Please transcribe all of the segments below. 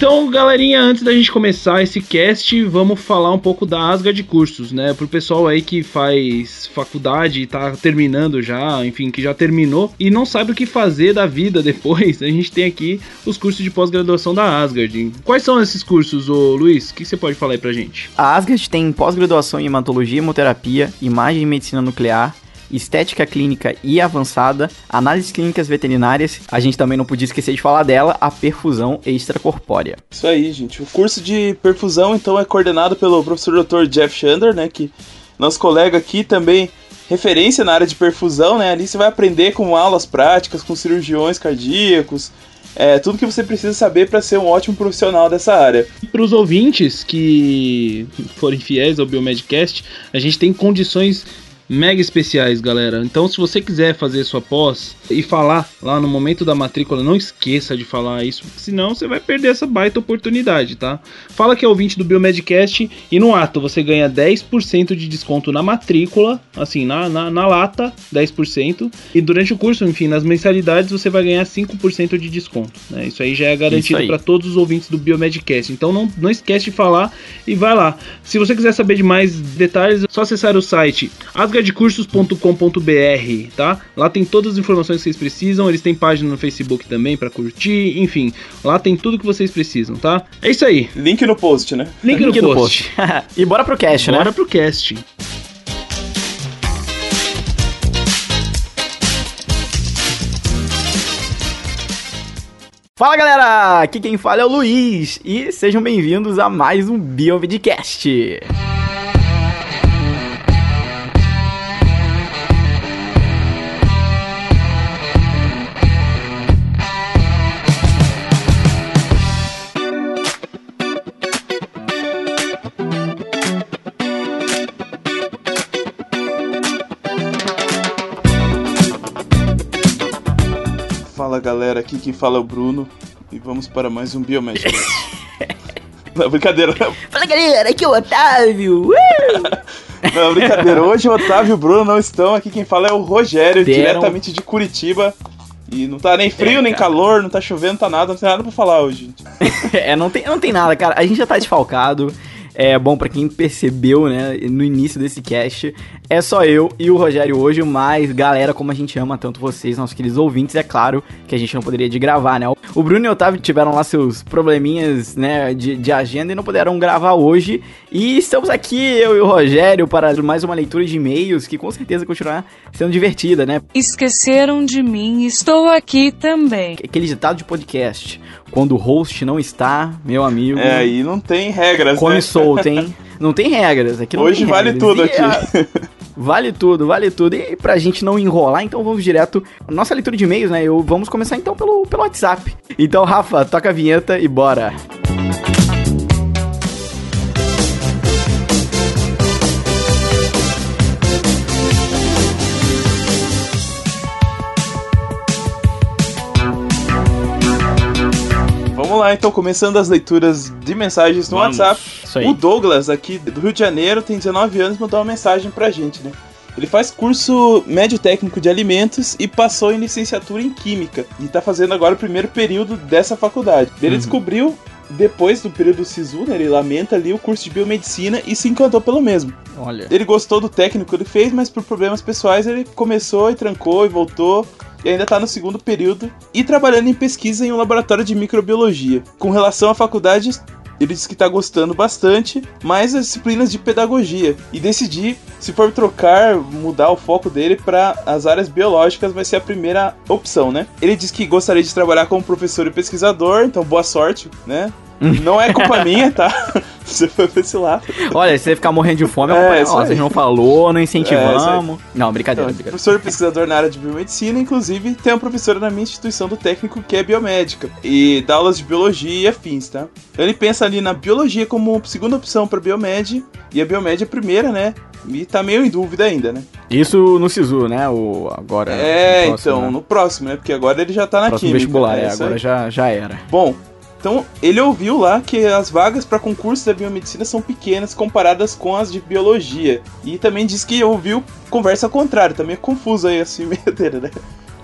Então, galerinha, antes da gente começar esse cast, vamos falar um pouco da Asga de cursos, né? Pro pessoal aí que faz faculdade e tá terminando já, enfim, que já terminou e não sabe o que fazer da vida depois, a gente tem aqui os cursos de pós-graduação da Asgard. Quais são esses cursos, ô Luiz? O que você pode falar aí pra gente? A Asgard tem pós-graduação em hematologia hemoterapia, imagem e medicina nuclear, estética clínica e avançada, análises clínicas veterinárias, a gente também não podia esquecer de falar dela, a perfusão extracorpórea. Isso aí, gente. O curso de perfusão, então, é coordenado pelo professor Dr. Jeff Shander, né, que nosso colega aqui também referência na área de perfusão, né? Ali você vai aprender com aulas práticas, com cirurgiões cardíacos, é, tudo que você precisa saber para ser um ótimo profissional dessa área. Para os ouvintes que forem fiéis ao Biomedcast, a gente tem condições mega especiais, galera. Então, se você quiser fazer sua pós e falar lá no momento da matrícula, não esqueça de falar isso, senão você vai perder essa baita oportunidade, tá? Fala que é ouvinte do Biomedcast e no ato você ganha 10% de desconto na matrícula, assim, na, na, na lata, 10%. E durante o curso, enfim, nas mensalidades você vai ganhar 5% de desconto, né? Isso aí já é garantido para todos os ouvintes do Biomedcast. Então, não, não esquece de falar e vai lá. Se você quiser saber de mais detalhes, é só acessar o site asgardcursos.com.br, tá? Lá tem todas as informações que vocês precisam, eles têm página no Facebook também para curtir, enfim, lá tem tudo que vocês precisam, tá? É isso aí. Link no post, né? Link, Link no, post. post. e bora pro cast, bora né? Bora pro cast. Fala galera, aqui quem fala é o Luiz e sejam bem-vindos a mais um Biovidcast. Fala galera, aqui quem fala é o Bruno e vamos para mais um Biomed. não, brincadeira. Fala galera, aqui é o Otávio. não, brincadeira. Hoje o Otávio e o Bruno não estão. Aqui quem fala é o Rogério, Deram... diretamente de Curitiba. E não tá nem frio, é, nem calor, não tá chovendo, não tá nada, não tem nada pra falar hoje, é, não tem, não tem nada, cara. A gente já tá desfalcado. É bom para quem percebeu, né, no início desse cast, é só eu e o Rogério hoje, mas galera, como a gente ama tanto vocês, nossos queridos ouvintes, é claro que a gente não poderia de gravar, né? O Bruno e o Otávio tiveram lá seus probleminhas, né, de, de agenda e não puderam gravar hoje. E estamos aqui, eu e o Rogério, para mais uma leitura de e-mails que com certeza continuará sendo divertida, né? Esqueceram de mim, estou aqui também. Aquele ditado de podcast. Quando o host não está, meu amigo. É, aí não tem regras, come né? solto, hein? Não tem regras. Aqui não Hoje vale regras. tudo e aqui. A... Vale tudo, vale tudo. E pra gente não enrolar, então vamos direto. Nossa leitura de e-mails, né? Eu, vamos começar então pelo, pelo WhatsApp. Então, Rafa, toca a vinheta e bora. Vamos lá, então, começando as leituras de mensagens no Vamos. WhatsApp. O Douglas, aqui do Rio de Janeiro, tem 19 anos, mandou uma mensagem pra gente, né? Ele faz curso médio técnico de alimentos e passou em licenciatura em Química. E tá fazendo agora o primeiro período dessa faculdade. Ele Uhum. descobriu, depois do período do SISU, né? Ele lamenta ali o curso de biomedicina e se encantou pelo mesmo. Olha. Ele gostou do técnico que ele fez, mas por problemas pessoais ele começou e trancou e voltou. E ainda tá no segundo período e trabalhando em pesquisa em um laboratório de microbiologia. Com relação à faculdade, ele disse que tá gostando bastante, mas as disciplinas de pedagogia. E decidir se for trocar, mudar o foco dele para as áreas biológicas vai ser a primeira opção, né? Ele disse que gostaria de trabalhar como professor e pesquisador, então boa sorte, né? Não é culpa minha, tá? Você foi pra esse lado. Olha, se você ficar morrendo de fome, É, é, é ó, vocês não falou, não É, incentivamos. não, brincadeira, Então, brincadeira. professor pesquisador na área de biomedicina, inclusive tem uma professora na minha instituição do técnico que é biomédica e dá aulas de biologia e afins, tá? Então ele pensa ali na biologia como segunda opção para biomed e a biomed é a primeira, né? E tá meio em dúvida ainda, né? Isso no SISU, né? O, agora. É, no próximo, então, né? no próximo, né? Porque agora ele já tá na próximo química. vestibular, né? é, agora já, já era. Bom, então ele ouviu lá que as vagas para concurso da biomedicina são pequenas comparadas com as de biologia. E também disse que ouviu conversa contrária, tá meio confuso aí assim, meio né?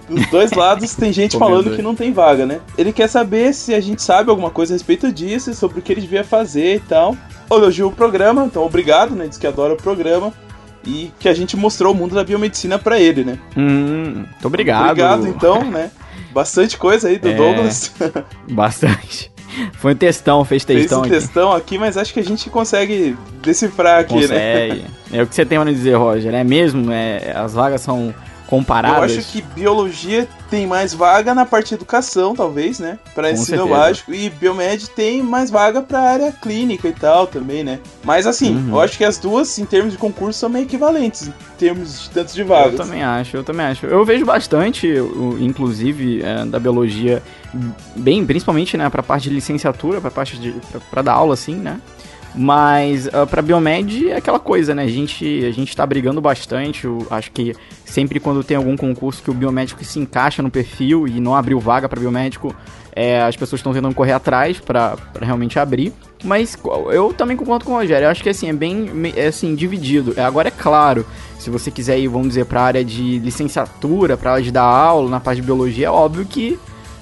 Dos dois lados tem gente falando que não tem vaga, né? Ele quer saber se a gente sabe alguma coisa a respeito disso, sobre o que ele devia fazer e tal. Elogiou o programa, então obrigado, né? Diz que adora o programa. E que a gente mostrou o mundo da biomedicina pra ele, né? Hum, muito obrigado. Obrigado, então, né? Bastante coisa aí do É, Douglas. Bastante. Foi um textão, fez Fez textão um aqui. textão aqui, mas acho que a gente consegue decifrar aqui, né? Consegue. É o que você tem nos dizer, Roger. É mesmo? É, as vagas são Eu comparadas? acho que biologia tem mais vaga na parte de educação, talvez, né? Pra Com ensino básico. E biomed tem mais vaga pra área clínica e tal também, né? Mas assim, Uhum. eu acho que as duas, em termos de concurso, são meio equivalentes. Em termos de tanto de Eu vagas. também acho, eu também acho. Eu vejo bastante, inclusive, é, da biologia, bem, principalmente, né, pra parte de licenciatura, pra parte de, pra dar aula, assim, né? Mas uh, pra Biomed é aquela coisa, né? A gente, a gente tá brigando bastante. Eu acho que sempre quando tem algum concurso que o biomédico se encaixa no perfil e não abriu vaga pra biomédico, é, as pessoas estão tentando correr atrás pra realmente abrir. Mas eu também concordo com o Rogério. Eu acho que assim, é bem é, assim, dividido. É, agora é claro, se você quiser ir, vamos dizer, pra área de licenciatura, pra área de dar aula, na parte de biologia, é óbvio que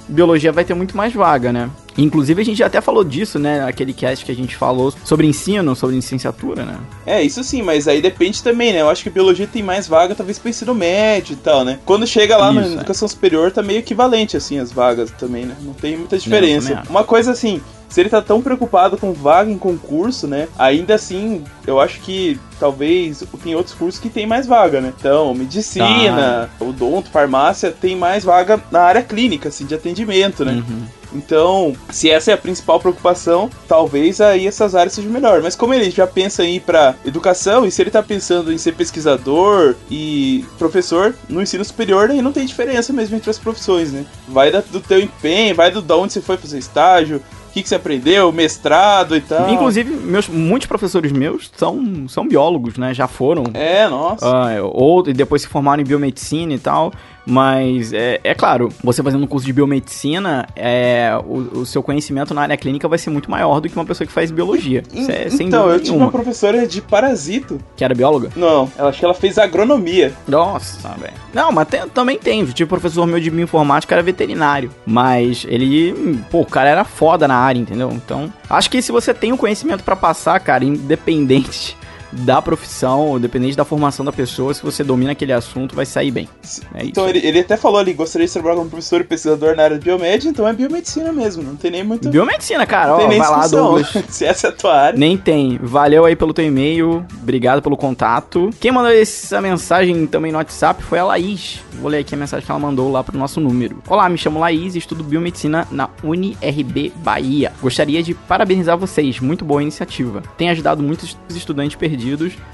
biologia vai ter muito mais vaga, né? Inclusive a gente já até falou disso, né? Naquele cast que a gente falou sobre ensino, sobre licenciatura, né? É, isso sim, mas aí depende também, né? Eu acho que biologia tem mais vaga, talvez pra ensino médio e tal, né? Quando chega lá na Isso, é. educação superior, tá meio equivalente, assim, as vagas também, né? Não tem muita diferença. acho. Uma coisa assim. Se ele tá tão preocupado com vaga em concurso, né? Ainda assim, eu acho que talvez tem outros cursos que tem mais vaga, né? Então, medicina, odonto, farmácia, tem mais vaga na área clínica, assim, de atendimento, né? Uhum. Então, se essa é a principal preocupação, talvez aí essas áreas sejam melhor. Mas como ele já pensa em ir pra educação, e se ele tá pensando em ser pesquisador e professor no ensino superior, aí não tem diferença mesmo entre as profissões, né? Vai do teu empenho, vai do da onde você foi fazer estágio, o que, que você aprendeu, mestrado e tal. Inclusive, meus, muitos professores meus são, são biólogos, né? Já foram. É, nossa. Ah, ou depois se formaram em biomedicina e tal. Mas é, é claro, você fazendo um curso de biomedicina, é, o, o seu conhecimento na área clínica vai ser muito maior do que uma pessoa que faz biologia. Isso é, sem então, eu tive nenhuma. uma professora de parasito. Que era bióloga? Não, ela acho que ela fez agronomia. Nossa, velho. Não, mas tem- também tem. Tipo, professor meu de bioinformática era veterinário. Mas ele, pô, o cara era foda na área, entendeu? Então, acho que se você tem o conhecimento pra passar, cara, independente da profissão, independente da formação da pessoa, se você domina aquele assunto, vai sair bem. É Então ele, ele até falou ali, gostaria de trabalhar como professor e pesquisador na área de biomed, então é biomedicina mesmo, não tem nem muito. Biomedicina, cara, não ó, vai lá. Douglas. Se essa é a tua área. Nem tem. Valeu aí pelo teu e-mail. Obrigado pelo contato. Quem mandou essa mensagem também no WhatsApp foi a Laís. Vou ler aqui a mensagem que ela mandou lá pro nosso número. Olá, me chamo Laís e estudo biomedicina na UniRB Bahia. Gostaria de parabenizar vocês. Muito boa iniciativa. Tem ajudado muitos estudantes perdidos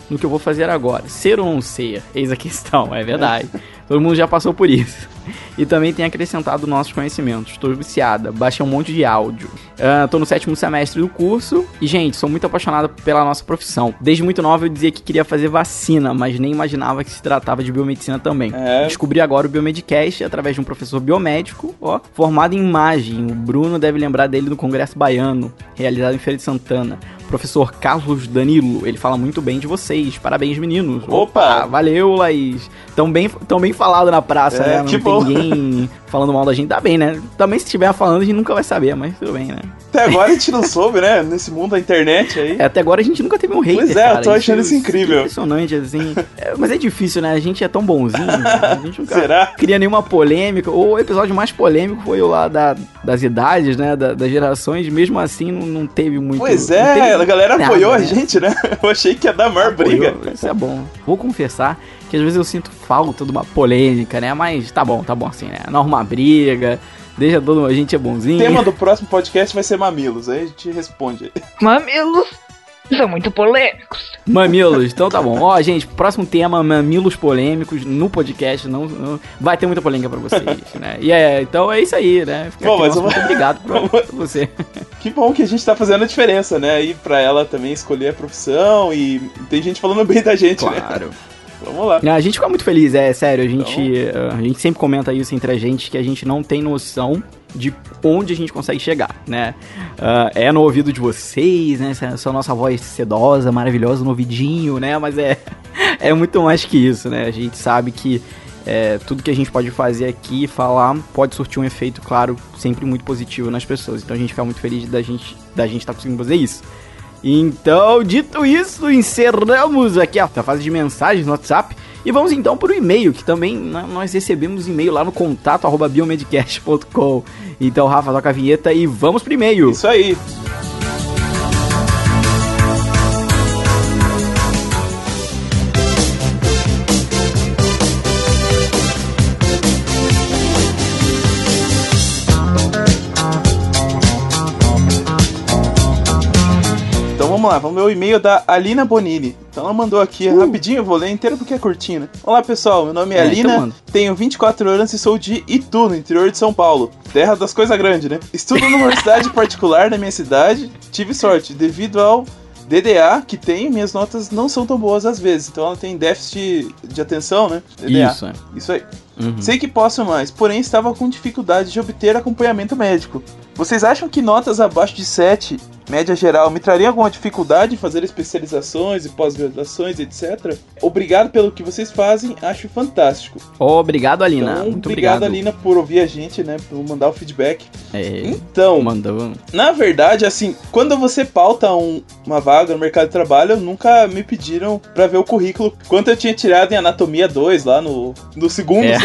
no que eu vou fazer agora. Ser ou não ser? Eis a questão, é verdade. Todo mundo já passou por isso. E também tem acrescentado nossos conhecimentos. Estou viciada, baixei um monte de áudio. Ah, tô no sétimo semestre do curso. E, gente, sou muito apaixonada pela nossa profissão. Desde muito nova eu dizia que queria fazer vacina, mas nem imaginava que se tratava de biomedicina também. É. Descobri agora o Biomedcast através de um professor biomédico, ó, formado em imagem. O Bruno deve lembrar dele no Congresso Baiano, realizado em Feira de Santana. Professor Carlos Danilo, ele fala muito bem de vocês. Parabéns, meninos. Opa! valeu, Laís. Tão bem, tão bem falado na praça, É, né? Não que tem ninguém falando mal da gente. Tá bem, né? Também se estiver falando, a gente nunca vai saber, mas tudo bem, né? Até agora a gente não soube, né? Nesse mundo da internet aí. É, até agora a gente nunca teve um hater, Pois é, eu cara. tô achando isso é incrível. impressionante, assim. É, mas é difícil, né? A gente é tão bonzinho. A gente nunca Será? cria nenhuma polêmica. O episódio mais polêmico foi o lá da, das idades, né? Da- das gerações. Mesmo assim, não, não teve muito. Pois é, a galera nada, apoiou a né? gente, né? Eu achei que ia dar maior briga. Apoiou, Isso é bom. Vou confessar que às vezes eu sinto falta de uma polêmica, né? Mas tá bom, tá bom assim, né? Não arruma briga. Deixa todo a gente é O bonzinho. tema do próximo podcast vai ser mamilos, aí a gente responde. Mamilos são muito polêmicos. Mamilos, então tá bom. Ó, gente, próximo tema, mamilos polêmicos no podcast. Não, não- vai ter muita polêmica pra vocês, né? E é, então é isso aí, né? Fica Bom, aqui mas nosso vamos- muito obrigado pra, pra você. Que bom que a gente tá fazendo a diferença, né? Aí pra ela também escolher a profissão e tem gente falando bem da gente, né? Claro. Vamos lá. A gente fica muito feliz, é sério. A gente, Então- a gente sempre comenta isso entre a gente que a gente não tem noção de onde a gente consegue chegar, né? Ah, é no ouvido de vocês, né? Essa, nossa voz sedosa, maravilhosa no ouvidinho, né? Mas é, é muito mais que isso, né? A gente sabe que, É, tudo que a gente pode fazer aqui, falar, pode surtir um efeito, claro, sempre muito positivo nas pessoas. Então a gente fica muito feliz da gente da gente estar tá conseguindo fazer isso. Então, dito isso, encerramos aqui a fase de mensagens no WhatsApp. E vamos então para o e-mail, que também nós recebemos e-mail lá no contato biomedcast.com. Então, Rafa, toca a vinheta e vamos pro e-mail. Isso aí. Vamos lá, vamos ver o e-mail da Alina Bonini. Então ela mandou aqui uh. rapidinho, eu vou ler inteiro porque é curtinho, né? Olá pessoal, meu nome é, é Alina, então tenho 24 anos e sou de Itu, no interior de São Paulo. Terra das coisas grandes, né? Estudo numa universidade particular na minha cidade. Tive sorte, devido ao DDA que tem, minhas notas não são tão boas às vezes. Então ela tem déficit de atenção, né? DDA. Isso, é. Isso aí. Uhum. Sei que posso mais, porém estava com dificuldade de obter acompanhamento médico. Vocês acham que notas abaixo de 7 média geral, me traria alguma dificuldade em fazer especializações e pós-graduações, etc. Obrigado pelo que vocês fazem, acho fantástico. Obrigado, Alina. Então, Muito obrigado, obrigado, Alina, por ouvir a gente, né? Por mandar o feedback. É, então, mandou. na verdade, assim, quando você pauta um, uma vaga no mercado de trabalho, nunca me pediram para ver o currículo. Quanto eu tinha tirado em Anatomia 2 lá no, no segundo É.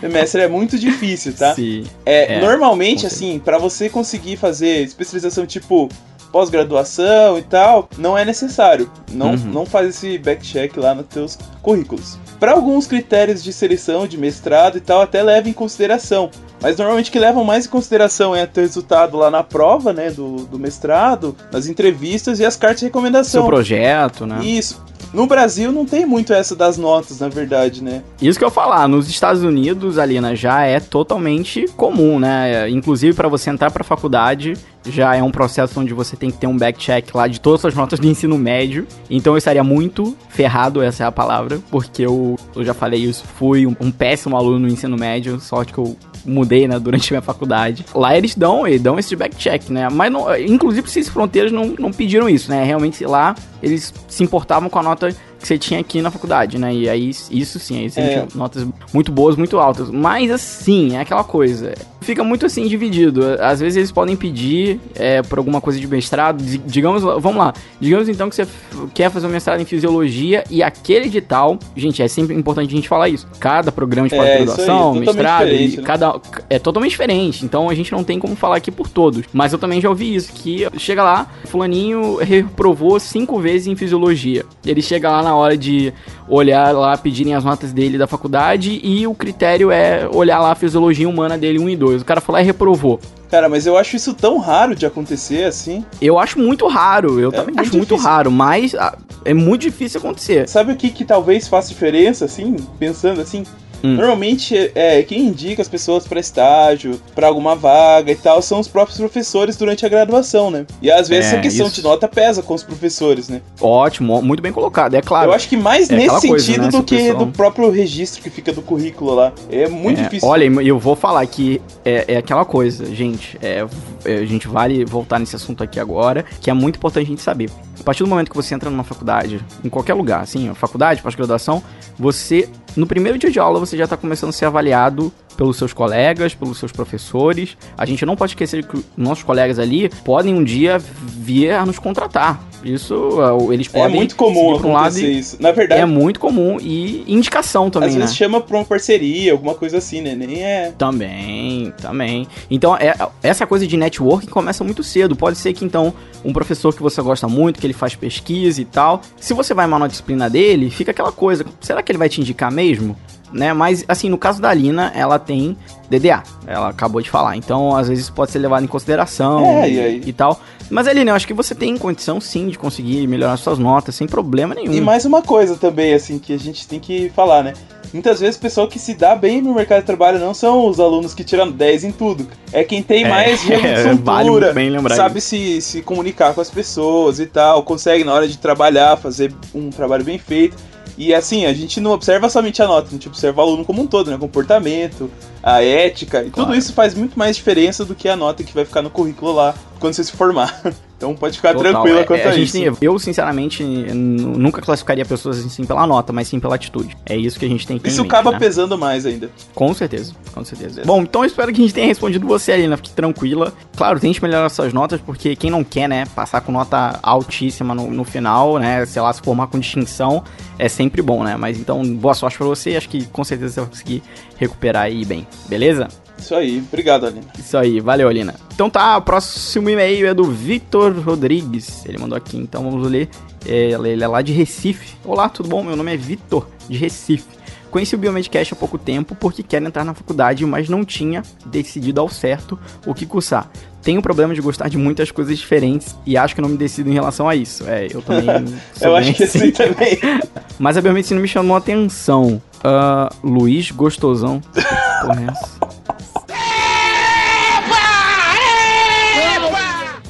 semestre, é muito difícil, tá? Sim. É, É, normalmente, assim, para você conseguir fazer especialização tipo pós-graduação e tal, não é necessário. Não, Uhum. não faz esse backcheck lá nos teus currículos. Para alguns critérios de seleção, de mestrado e tal, até leva em consideração. Mas normalmente o que levam mais em consideração é o teu resultado lá na prova, né, do, do mestrado, nas entrevistas e as cartas de Seu recomendação. projeto, né? Isso. No Brasil não tem muito essa das notas, na verdade, né? Isso que eu falar, nos Estados Unidos, Alina, já é totalmente comum, né? Inclusive para você entrar para faculdade, já é um processo onde você tem que ter um backcheck lá de todas as notas do ensino médio. Então eu estaria muito ferrado, essa é a palavra, porque eu, eu já falei isso, fui um, um péssimo aluno no ensino médio, sorte que eu mudei, né, durante minha faculdade. Lá eles dão, eles dão esse backcheck, né? Mas, não, inclusive, Ciências Fronteiras não, não pediram isso, né? Realmente lá eles se importavam com a nota que você tinha aqui na faculdade, né? E aí, isso sim, aí você É. tinha notas muito boas, muito altas. Mas, assim, é aquela coisa. Fica muito assim dividido. Às vezes eles podem pedir é, por alguma coisa de mestrado. Di- Digamos, vamos lá. Digamos então que você quer fazer um mestrado em fisiologia e aquele edital. Gente, é sempre importante a gente falar isso. Cada programa de É, pós-graduação, totalmente mestrado, e né? cada é totalmente diferente. Então a gente não tem como falar aqui por todos. Mas eu também já ouvi isso, que chega lá, fulaninho reprovou cinco vezes em fisiologia. Ele chega lá na hora de olhar lá, pedirem as notas dele da faculdade e o critério é olhar lá a fisiologia humana dele 1 e 2. O cara foi lá e reprovou. Cara, mas eu acho isso tão raro de acontecer assim. Eu acho muito raro, eu também muito acho muito difícil. raro, mas ah, é muito difícil acontecer. Sabe o que, que talvez faça diferença, assim, pensando assim? Hum. Normalmente, é, quem indica as pessoas para estágio, para alguma vaga e tal, são os próprios professores durante a graduação, né? E às vezes É, a questão isso. de nota pesa com os professores, né? Ótimo, muito bem colocado, é claro. Eu acho que mais é nesse coisa, sentido né, do que pessoal- do próprio registro que fica do currículo lá. É muito É, difícil. Olha, eu vou falar que é, é aquela coisa, gente. é, é, a gente vale voltar nesse assunto aqui agora, que é muito importante a gente saber. A partir do momento que você entra numa faculdade, em qualquer lugar, assim, faculdade, pós-graduação, você, no primeiro dia de aula, você já está começando a ser avaliado pelos seus colegas, pelos seus professores. A gente não pode esquecer que nossos colegas ali podem um dia vir a nos contratar. Isso, é, eles É podem. muito comum um acontecer e- isso. Na verdade, É muito comum e indicação também, às né? vezes chama pra uma parceria, alguma coisa assim, né? Nem é. Também, também. Então, é, essa coisa de networking começa muito cedo. Pode ser que, então, um professor que você gosta muito, que ele faz pesquisa e tal, se você vai mal na disciplina dele, fica aquela coisa, será que ele vai te indicar mesmo? Né? Mas, assim, no caso da Alina, ela tem DDA, ela acabou de falar. Então, às vezes, pode ser levado em consideração É, e, e tal. Mas, Alina, eu acho que você tem condição, sim, de conseguir melhorar suas notas sem problema nenhum. E mais uma coisa também, assim, que a gente tem que falar, né? Muitas vezes o pessoal que se dá bem no mercado de trabalho não são os alunos que tiram 10 em tudo. É quem tem mais jogo de é, cintura, vale sabe se, se comunicar com as pessoas e tal, consegue na hora de trabalhar fazer um trabalho bem feito. E assim, a gente não observa somente a nota, a gente observa o aluno como um todo, né? O comportamento, a ética, e tudo Claro. isso faz muito mais diferença do que a nota que vai ficar no currículo lá quando você se formar. Então pode ficar Total. tranquila É, quanto é, a, gente isso. tem- eu, sinceramente, nunca classificaria pessoas assim pela nota, mas sim pela atitude. É isso que a gente tem que Isso mente, acaba né? pesando mais ainda. Com certeza, com certeza. Bom, então eu espero que a gente tenha respondido você, Alina. Fique tranquila. Claro, tente melhorar suas notas, porque quem não quer, né, passar com nota altíssima no, no final, né, sei lá, se formar com distinção, é sempre bom, né? Mas então, boa sorte pra você. Acho que com certeza você vai conseguir recuperar aí bem, beleza? Isso aí. Obrigado, Aline. Isso aí, valeu, Alina. Então tá, o próximo e-mail é do Vitor Rodrigues. Ele mandou aqui, então vamos ler. Ele é lá de Recife. Olá, tudo bom? Meu nome é Vitor, de Recife. Conheci o Biomedcast há pouco tempo porque quero entrar na faculdade, mas não tinha decidido ao certo o que cursar. Tenho problema de gostar de muitas coisas diferentes e acho que não me decido em relação a isso. É, eu também Eu acho que assim. assim também. Mas a biomedicina me chamou a atenção. Ah, Luiz Gostosão. Porra, é essa?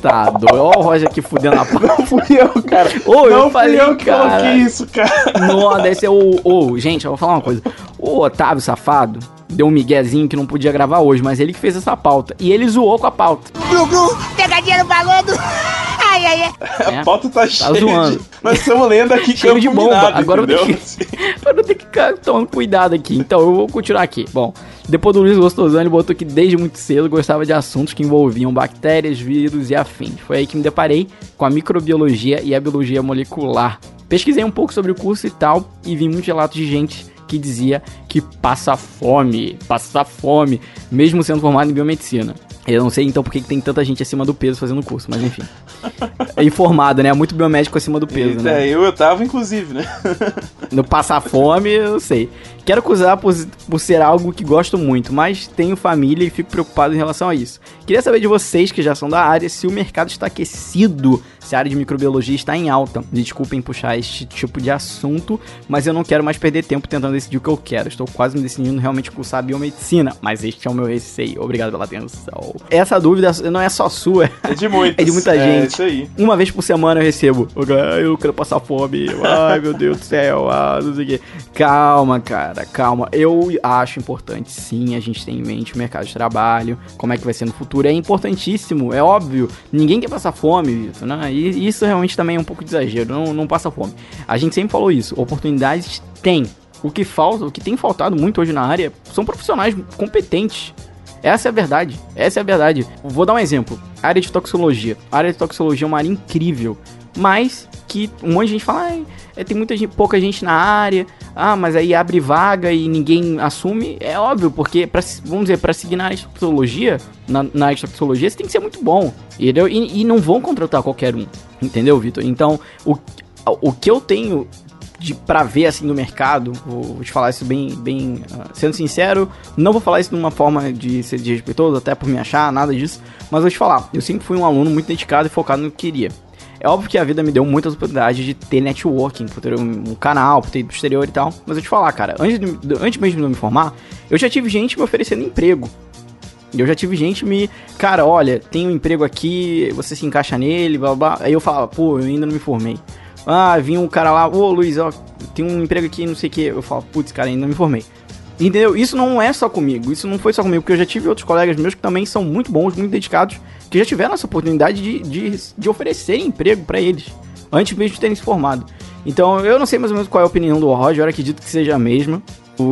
Tá, doido. Ó o Roger aqui fudendo a pau. Não fui eu, cara. Ô, eu não falei, fui eu que cara. coloquei isso, cara. Não, deve ser o. Ô, gente, eu vou falar uma coisa. O Otávio Safado deu um miguezinho que não podia gravar hoje, mas ele que fez essa pauta. E ele zoou com a pauta. Glu, pegadinha no balão do... Ai, ai, ai. É. A pauta tá, cheia zoando. de... Nós estamos lendo aqui Cheio campo de bomba. minado, Agora eu vou entendeu? ter que- Eu vou ter que ficar tomando cuidado aqui. Então eu vou continuar aqui. Bom, depois do Luiz Gostosão, ele botou que desde muito cedo gostava de assuntos que envolviam bactérias, vírus e afins. Foi aí que me deparei com a microbiologia e a biologia molecular. Pesquisei um pouco sobre o curso e tal, e vi muitos relatos de gente que dizia que passa fome, passa fome, mesmo sendo formado em biomedicina. Eu não sei então por que tem tanta gente acima do peso fazendo o curso, mas enfim. É informado, né? Muito biomédico acima do peso, né? É, eu, eu tava, inclusive, né? No passar fome, eu sei. Quero cruzar por, por ser algo que gosto muito, mas tenho família e fico preocupado em relação a isso. Queria saber de vocês que já são da área se o mercado está aquecido, se a área de microbiologia está em alta. Desculpem puxar este tipo de assunto, mas eu não quero mais perder tempo tentando decidir o que eu quero. Estou quase me decidindo realmente cursar biomedicina, mas este é o meu receio. Obrigado pela atenção. Essa dúvida não é só sua, É de muitos. É de muita É gente. isso aí. uma vez por semana eu recebo. "Ah, Eu quero passar fome. Ai, meu Deus do céu. Ah, não sei o quê. Calma, cara, calma. Eu acho importante, sim, a gente ter em mente o mercado de trabalho, como é que vai ser no futuro. É importantíssimo, é óbvio. Ninguém quer passar fome, Vitor, né? E isso realmente também é um pouco de exagero. Não, não passa fome. A gente sempre falou isso. Oportunidades tem. O que falta, o que tem faltado muito hoje na área são profissionais competentes. Essa é a verdade. Essa é a verdade. Vou dar um exemplo. Área de toxicologia. A área de toxicologia é uma área incrível. Mas que um monte de gente fala, "Ai, é, tem muita gente, pouca gente na área. Ah, mas aí abre vaga e ninguém assume. É óbvio, porque pra, vamos dizer, para seguir na área de toxicologia, na, na área de toxicologia, você tem que ser muito bom. Entendeu? E, e não vão contratar qualquer um. Entendeu, Vitor? Então, o, o que eu tenho de para ver assim no mercado, vou, vou te falar isso bem, bem ah, sendo sincero, não vou falar isso de uma forma de ser desrespeitoso, até por me achar, nada disso, mas vou te falar, eu sempre fui um aluno muito dedicado e focado no que queria. É óbvio que a vida me deu muitas oportunidades de ter networking, por ter um, canal, por ter ido pro exterior e tal, mas eu te falar, cara, antes, de, antes mesmo de eu me formar, eu já tive gente me oferecendo emprego. Eu já tive gente me. Cara, olha, tem um emprego aqui, você se encaixa nele, blá. blá. Aí eu falava, pô, eu ainda não me formei. Ah, vinha um cara lá, ô Luiz, ó, tem um emprego aqui, não sei o que. Eu falo, putz, cara, ainda não me formei. Entendeu? Isso não é só comigo, isso não foi só comigo, porque eu já tive outros colegas meus que também são muito bons, muito dedicados, que já tiveram essa oportunidade de, de, de oferecer emprego pra eles, antes mesmo de terem se formado. Então, eu não sei mais ou menos qual é a opinião do Roger, eu acredito que seja a mesma.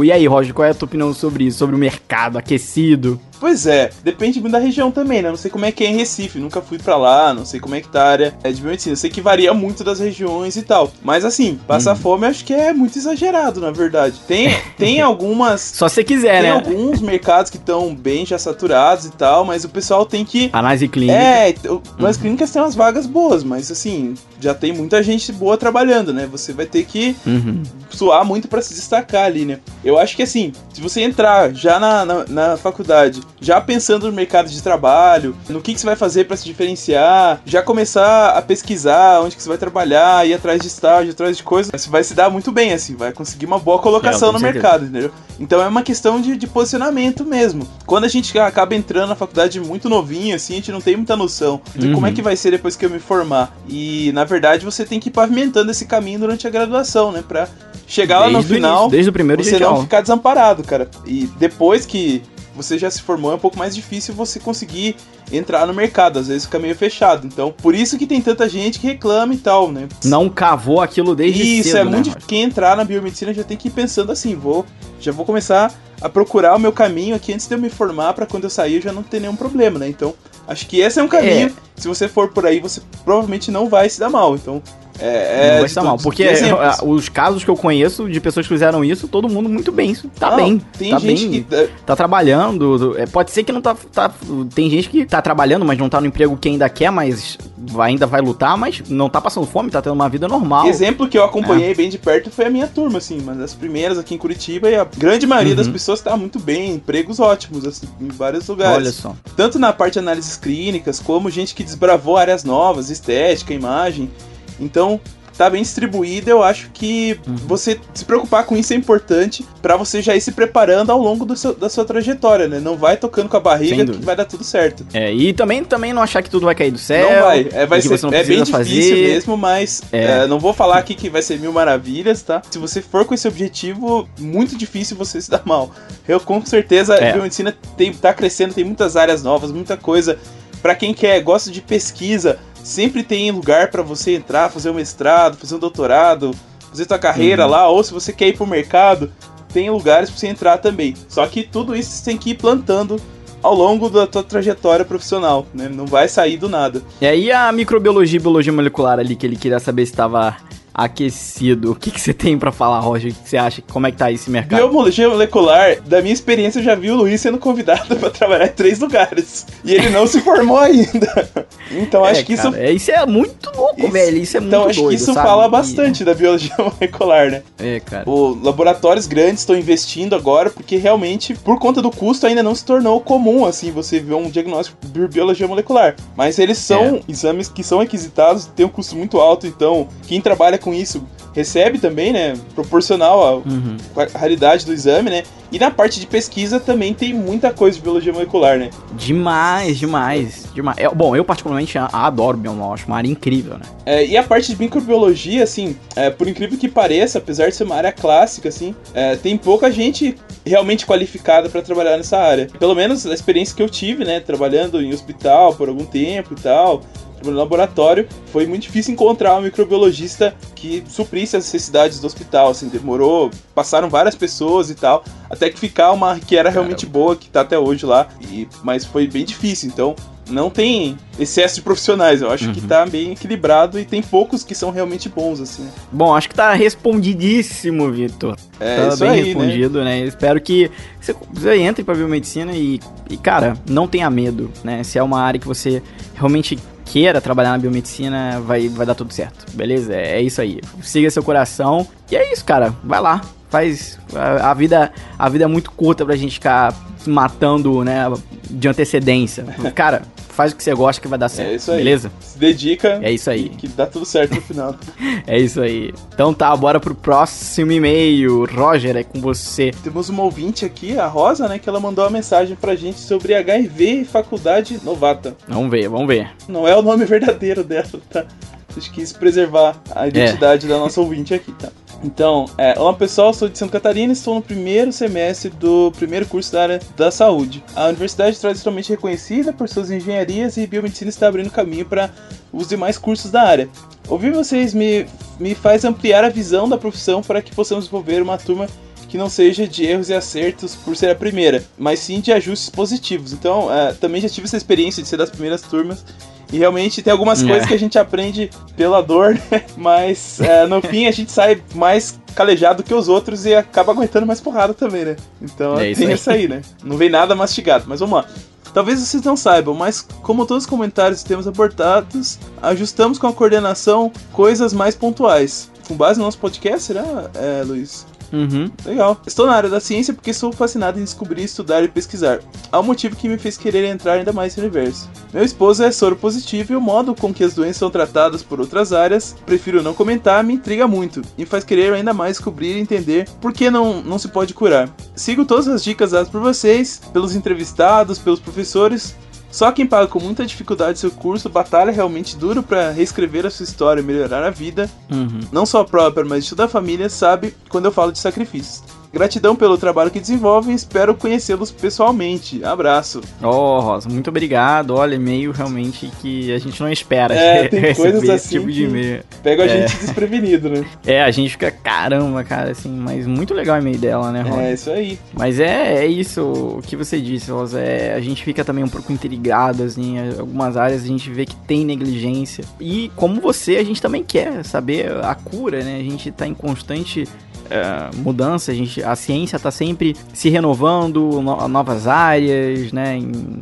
E aí, Roger, qual é a tua opinião sobre isso? Sobre o mercado aquecido? Pois é, depende muito da região também, né? Não sei como é que é em Recife, nunca fui pra lá, não sei como é que tá a área é, de biomedicina. Eu sei que varia muito das regiões e tal. Mas assim, passar fome eu acho que é muito exagerado, na verdade. Tem, tem algumas. Só se você quiser, Tem né? alguns mercados que estão bem já saturados e tal, mas o pessoal tem que. Análise clínica. É, o- nas clínicas tem umas vagas boas, mas assim, já tem muita gente boa trabalhando, né? Você vai ter que Uhum. Suar muito pra se destacar ali, né? Eu acho que assim, se você entrar já na, na, na faculdade, já pensando no mercado de trabalho, no que, que você vai fazer pra se diferenciar, já começar a pesquisar onde que você vai trabalhar, ir atrás de estágio, atrás de coisas, você vai se dar muito bem, assim, vai conseguir uma boa colocação É, no certeza. mercado, entendeu? Então é uma questão de, de posicionamento mesmo. Quando a gente acaba entrando na faculdade muito novinho, assim, a gente não tem muita noção de Uhum. como é que vai ser depois que eu me formar. E na verdade você tem que ir pavimentando esse caminho durante a graduação, né? Pra chegar lá no Desde final início, desde o primeiro você não aula. ficar desamparado, cara. E depois que você já se formou, é um pouco mais difícil você conseguir entrar no mercado, às vezes fica meio fechado. Então, por isso que tem tanta gente que reclama e tal, né? Não cavou aquilo desde Isso, cedo, é né, muito. Quem entrar na biomedicina já tem que ir pensando assim, vou. Já vou começar a procurar o meu caminho aqui antes de eu me formar, pra quando eu sair eu já não ter nenhum problema, né? Então, acho que esse é um caminho. Se você for por aí, você provavelmente não vai se dar mal. Então, é. é não vai de estar mal. Porque exemplos. é, os casos que eu conheço de pessoas que fizeram isso, todo mundo muito bem. Tá Não, bem. Tem tá gente bem. que. é, Tá trabalhando. é, pode ser que não tá, tá. Tem gente que tá trabalhando, mas não tá no emprego que ainda quer, mas vai- ainda vai lutar, mas não tá passando fome, tá tendo uma vida normal. Exemplo que eu É. acompanhei bem de perto foi a minha turma, assim, uma das primeiras aqui em Curitiba, e a grande maioria das Uhum. pessoas tá muito bem, empregos ótimos, assim, em vários lugares. Olha só. tanto na parte de análises clínicas, como gente que desbravou áreas novas, estética, imagem. Então, tá bem distribuído, eu acho que Uhum. você se preocupar com isso é importante pra você já ir se preparando ao longo do seu- da sua trajetória, né? Não vai tocando com a barriga que vai dar tudo certo. É, e também, também não achar que tudo vai cair do céu. não vai, é, vai ser, é bem difícil fazer. mesmo, mas É. é, não vou falar aqui que vai ser mil maravilhas, tá? Se você for com esse objetivo, muito difícil você se dar mal. Eu com certeza, É. a biomedicina tem, tá crescendo, tem muitas áreas novas, muita coisa. Pra quem quer, gosta de pesquisa, sempre tem lugar pra você entrar, fazer um mestrado, fazer um doutorado, fazer tua carreira Uhum. lá, ou se você quer ir pro mercado, tem lugares pra você entrar também. Só que tudo isso você tem que ir plantando ao longo da tua trajetória profissional, né? Não vai sair do nada. E aí a microbiologia e biologia molecular ali, que ele queria saber se estava aquecido. O que, que você tem pra falar, Roger? O que que você acha? Como é que tá esse mercado? Biologia molecular, da minha experiência, eu já vi o Luiz sendo convidado pra trabalhar em três lugares. E ele não se formou ainda. Então acho É, que isso. é, isso é muito louco, Isso- velho. Isso é muito Então acho que isso sabe? fala E- bastante da biologia molecular, né? É, cara. Os laboratórios grandes estão investindo agora porque realmente, por conta do custo, ainda não se tornou comum assim você ver um diagnóstico por biologia molecular. Mas eles são É. exames que são requisitados, tem um custo muito alto, então quem trabalha com isso recebe também, né? Proporcional à Uhum. raridade do exame, né? E na parte de pesquisa também tem muita coisa de biologia molecular, né? Demais, demais, demais. Eu- bom, eu particularmente adoro biomol, acho uma área incrível, né? É, e a parte de microbiologia, assim, é, por incrível que pareça, apesar de ser uma área clássica, assim, é, tem pouca gente realmente qualificada para trabalhar nessa área. Pelo menos a experiência que eu tive, né, trabalhando em hospital por algum tempo e tal, no laboratório, foi muito difícil encontrar um microbiologista que suprisse as necessidades do hospital, assim, demorou, passaram várias pessoas e tal, até que ficar uma que era realmente boa, que tá até hoje lá, e, mas foi bem difícil, então não tem excesso de profissionais, eu acho que Uhum. tá bem equilibrado e tem poucos que são realmente bons, assim. Bom, acho que tá respondidíssimo, Vitor. É tá bem aí, né? respondido, né? Espero que você, você entre pra biomedicina e, e, cara, não tenha medo, né? Se é uma área que você realmente queira trabalhar na biomedicina, vai, vai dar tudo certo, beleza? É, é isso aí. Siga seu coração. E é isso, cara. Vai lá. Faz. A, a vida, a vida é muito curta pra gente ficar matando, né? De antecedência. Cara, faz o que você gosta que vai dar certo. É isso aí. Beleza? Se dedica É isso aí. que dá tudo certo no final. É isso aí. Então tá, bora pro próximo e-mail. Roger, é com você. Temos uma ouvinte aqui, a Rosa, né, que ela mandou uma mensagem pra gente sobre HIV e faculdade novata. Vamos ver, vamos ver. Não é o nome verdadeiro dela, tá? A gente quis preservar a identidade da nossa ouvinte aqui, tá? Então, é, olá pessoal, sou de Santa Catarina e estou no primeiro semestre do primeiro curso da área da saúde. A universidade é tradicionalmente reconhecida por suas engenharias e biomedicina está abrindo caminho para os demais cursos da área. Ouvir vocês me, me faz ampliar a visão da profissão para que possamos desenvolver uma turma que não seja de erros e acertos por ser a primeira, mas sim de ajustes positivos. Então, é, também já tive essa experiência de ser das primeiras turmas. E realmente tem algumas É. coisas que a gente aprende pela dor, né? Mas é, no fim a gente sai mais calejado que os outros e acaba aguentando mais porrada também, né? Então É isso tem aí. essa aí, né? Não vem nada mastigado, mas vamos lá. Talvez vocês não saibam, mas como todos os comentários e temas abordados, ajustamos com a coordenação coisas mais pontuais. Com base no nosso podcast, será, é, Luiz? Uhum. Legal. Estou na área da ciência porque sou fascinado em descobrir, estudar e pesquisar. Há um motivo que me fez querer entrar ainda mais nesse universo. Meu esposo é soro positivo e o modo com que as doenças são tratadas por outras áreas, prefiro não comentar, me intriga muito e faz querer ainda mais descobrir e entender por que não, não se pode curar. Sigo todas as dicas dadas por vocês, pelos entrevistados, pelos professores. Só quem paga com muita dificuldade seu curso batalha realmente duro para reescrever a sua história e melhorar a vida Uhum. não só a própria, mas de toda a família, sabe quando eu falo de sacrifícios. Gratidão pelo trabalho que desenvolvem e espero conhecê-los pessoalmente. Abraço. Ó, Rosa, muito obrigado. Olha, e-mail realmente que a gente não espera. É, tem coisas assim tipo de e-mail. Pega a É. gente desprevenido, né? É, a gente fica, caramba, cara, assim, mas muito legal o e-mail dela, né, Rosa? É, isso aí. Mas é, é isso o que você disse, Rosa. É, a gente fica também um pouco intrigado, assim, em algumas áreas a gente vê que tem negligência. E como você, a gente também quer saber a cura, né? A gente tá em constante é, mudança, a, gente, a ciência tá sempre se renovando, no- novas áreas, né? Em-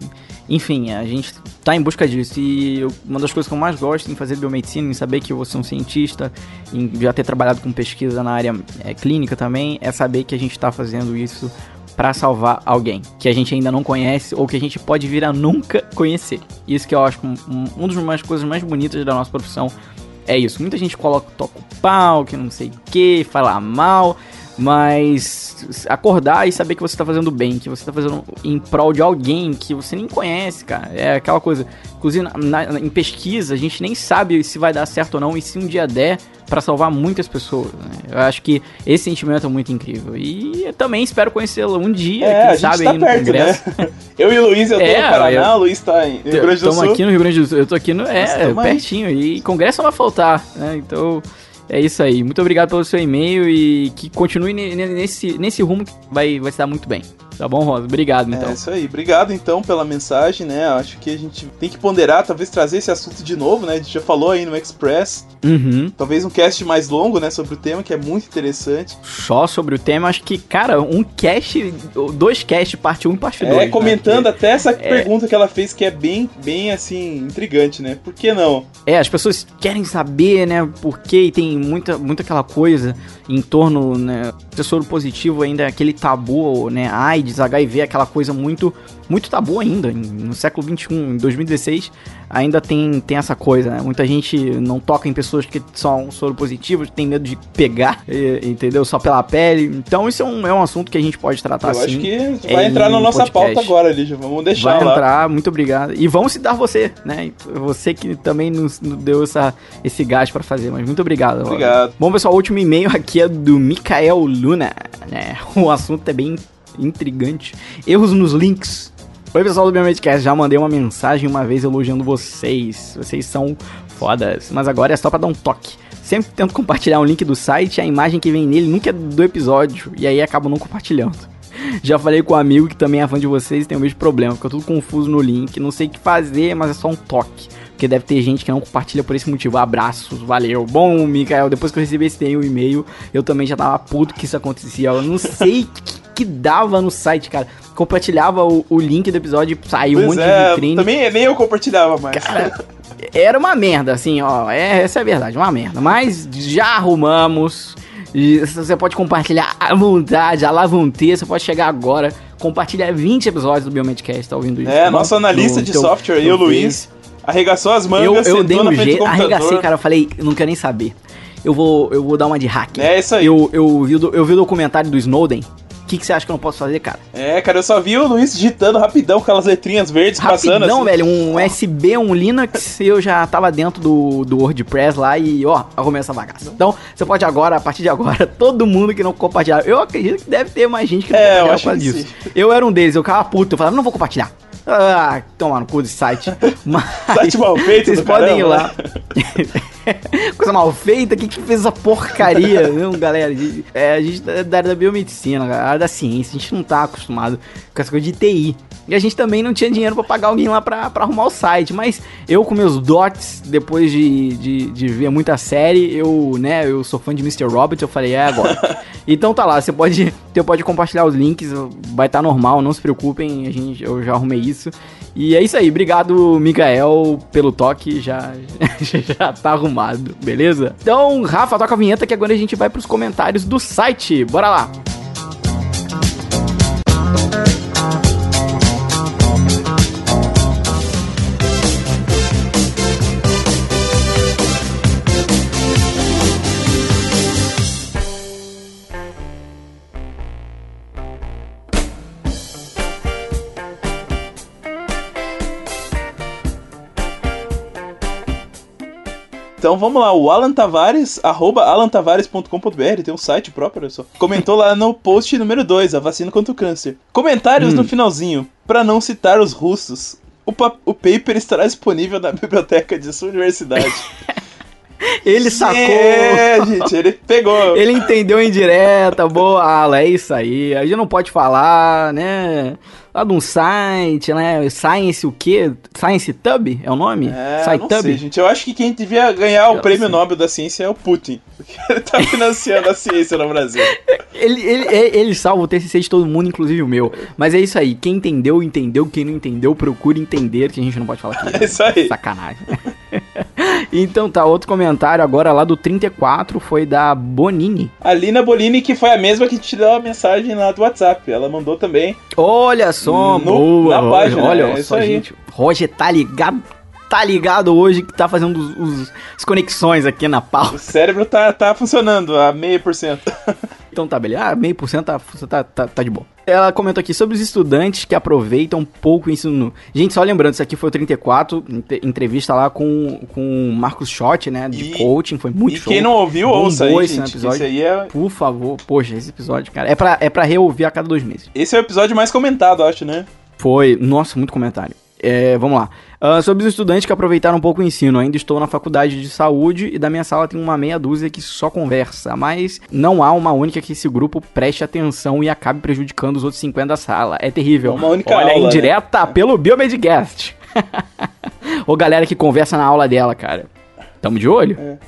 enfim, a gente tá em busca disso. E eu- uma das coisas que eu mais gosto em fazer biomedicina, em saber que eu vou ser um cientista, em já ter trabalhado com pesquisa na área é, clínica também, é saber que a gente tá fazendo isso para salvar alguém que a gente ainda não conhece ou que a gente pode vir a nunca conhecer. Isso que eu acho um, um, um mais coisas mais bonitas da nossa profissão é isso. Muita gente coloca toca o pau, que não sei o que, fala mal, mas acordar e saber que você tá fazendo bem, que você tá fazendo em prol de alguém que você nem conhece, cara. É aquela coisa. Inclusive, na- na- em pesquisa, a gente nem sabe se vai dar certo ou não, e se um dia der, pra salvar muitas pessoas. né? Eu acho que esse sentimento é muito incrível. E também espero conhecê-lo um dia, É, quem sabe tá aí no perto, Congresso. né? Eu e o Luiz, eu tô É, no Paraná, eu- o Luiz tá em Rio Grande do Estamos Sul. aqui no Rio Grande do Sul. Eu tô aqui no. É, aí. pertinho. E congresso não vai faltar, né? Então. É isso aí. Muito obrigado pelo seu e-mail e que continue ne- ne- nesse, nesse rumo que vai, vai se dar muito bem. Tá bom, Rosa? Obrigado, então. É isso aí. Obrado então pela mensagem, né? Acho que a gente tem que ponderar, talvez trazer esse assunto de novo, né? A gente já falou aí no Express. Uhum. Talvez um cast mais longo, né? Sobre o tema, que é muito interessante. Só sobre o tema, acho que, cara, um cast, dois cast, parte 1 e parte 2. É, comentando até essa É. pergunta que ela fez, que é bem, bem assim, intrigante, né? Por que não? É, as pessoas querem saber, né, por quê, e tem muita, muita aquela coisa em torno, né, do soro positivo ainda é aquele tabu, né, AIDS, HIV, aquela coisa muito, muito tabu ainda, no século XXI, em 2016, ainda tem, tem essa coisa, né, muita gente não toca em pessoas que são soro positivos, tem medo de pegar, e- entendeu, só pela pele, então isso é um, é um assunto que a gente pode tratar Eu assim. acho que é vai entrar na nossa podcast. pauta agora, Lígia. Vamos deixar Vai lá. entrar, muito obrigado. E vamos citar você, né? Você que também nos, deu essa, esse gás pra fazer, mas muito obrigado. Obrigado. Bom, pessoal, o último e-mail aqui é do Mikael Luna, né? O assunto é bem intrigante. Erros nos links. Oi, pessoal do Biomedcast, já mandei uma mensagem uma vez elogiando vocês. Vocês são fodas, mas agora é só pra dar um toque. Sempre tento compartilhar um link do site, a imagem que vem nele nunca é do episódio, e aí acabo não compartilhando. Já falei com um amigo que também é fã de vocês e tem o mesmo problema, fica tudo confuso no link, não sei o que fazer, mas é só um toque. Porque deve ter gente que não compartilha por esse motivo. Abraços, valeu. Bom, Mikael, depois que eu recebi esse e-mail, eu também já tava puto que isso acontecia. Eu não sei o que, que dava no site, cara. Compartilhava o, o link do episódio e saiu um Pois monte é, de vitrine. também nem eu compartilhava mais. Cara, era uma merda, assim, ó. É, essa é a verdade, uma merda. Mas já arrumamos. Você pode compartilhar à vontade, vão ter. Você pode chegar agora, compartilhar 20 episódios do Biomedcast, tá ouvindo isso? É, tá nosso analista de software aí, o Luiz, arregaçou as eu, mangas, eu sentou dei um jeito, arregacei, cara. Eu falei, eu não quero nem saber. Eu vou, eu vou dar uma de hack. É isso aí. Eu, eu, vi, eu vi o documentário do Snowden. O que, que você acha que eu não posso fazer, cara? É, cara, eu só vi o Luiz digitando rapidão com aquelas letrinhas verdes passando Rapidão, assim. velho, um USB, um Linux, eu já tava dentro do, do WordPress lá e, ó, arrumei essa bagaça. Então, você pode agora, a partir de agora, todo mundo que não compartilhar. Eu acredito que deve ter mais gente que não É, eu acho disso. sim. Eu era um deles, eu ficava puto, eu falava, não vou compartilhar. Ah, toma no cu desse site. Mas, Site mal feito Vocês podem ir caramba, lá. Coisa mal feita, quem que fez essa porcaria? não, galera, a gente- é, a gente é da área da biomedicina, da área da ciência, a gente não tá acostumado com essa coisa de TI. E a gente também não tinha dinheiro pra pagar alguém lá pra, pra arrumar o site. Mas eu, com meus dots, depois de, de, de ver muita série, eu, né, eu sou fã de Mr. Robot, eu falei, é agora. então tá lá, você pode, você pode compartilhar os links, vai estar normal, não se preocupem, a gente, eu já arrumei isso. E é isso aí, obrigado, Mikael, pelo toque, já, já tá arrumado, beleza? Então, Rafa, toca a vinheta que agora a gente vai pros comentários do site, bora lá! Thank you. Então vamos lá, o Alan Tavares, arroba alantavares.com.br, tem um site próprio, olha só. Comentou lá no post número 2, a vacina contra o câncer. Comentários Hum. no finalzinho, pra não citar os russos. O, o paper estará disponível na biblioteca de sua universidade. Ele sacou. É, gente, ele pegou. Ele entendeu em direta, boa, Alan, é isso aí. A gente não pode falar, né? Lá de um site, né? Science o quê? Science Tub é o nome? É, Sci não sei, gente. Eu acho que quem devia ganhar o Eu prêmio sei. Nobel da Ciência é o Putin. Porque ele tá financiando a ciência no Brasil. Ele, ele, ele, ele salva o TCC de todo mundo, inclusive o meu. Mas é isso aí. Quem entendeu, entendeu. Quem não entendeu, procure entender, que a gente não pode falar aqui. É isso aí. Sacanagem. então tá, outro comentário agora lá do 34 foi da Bonini. A Lina Bolini, que foi a mesma que te deu a mensagem lá do WhatsApp. Ela mandou também. Olha só, No- boa, na página, Olha é isso só, gente. Roger tá ligado, tá ligado hoje que tá fazendo os, os- as conexões aqui na O pauta. cérebro tá, tá funcionando a meio por cento. Então tá, beleza. Ah, meio por cento tá, tá, tá, tá de boa. Ela comentou aqui sobre os estudantes que aproveitam pouco o ensino. Gente, só lembrando, isso aqui foi o 34, ent- entrevista lá com, com o Marcos Schott, né, de E- coaching, foi muito E show. quem não ouviu, Bombou ouça aí, gente. episódio. Esse aí é, Por favor, poxa, esse episódio, cara, é pra, é pra reouvir a cada dois meses. esse é o episódio mais comentado, acho, né? Foi, nossa, muito comentário. É, vamos lá. Ah, sobre os estudantes que aproveitaram um pouco o ensino, ainda estou na faculdade de saúde e da minha sala tem uma meia dúzia que só conversa, mas não há uma única que esse grupo preste atenção e acabe prejudicando os outros 50 da sala. É terrível. Uma única Olha, aula, né? indireta pelo Biomedcast. Ô galera que conversa na aula dela, cara. Tamo de olho? É.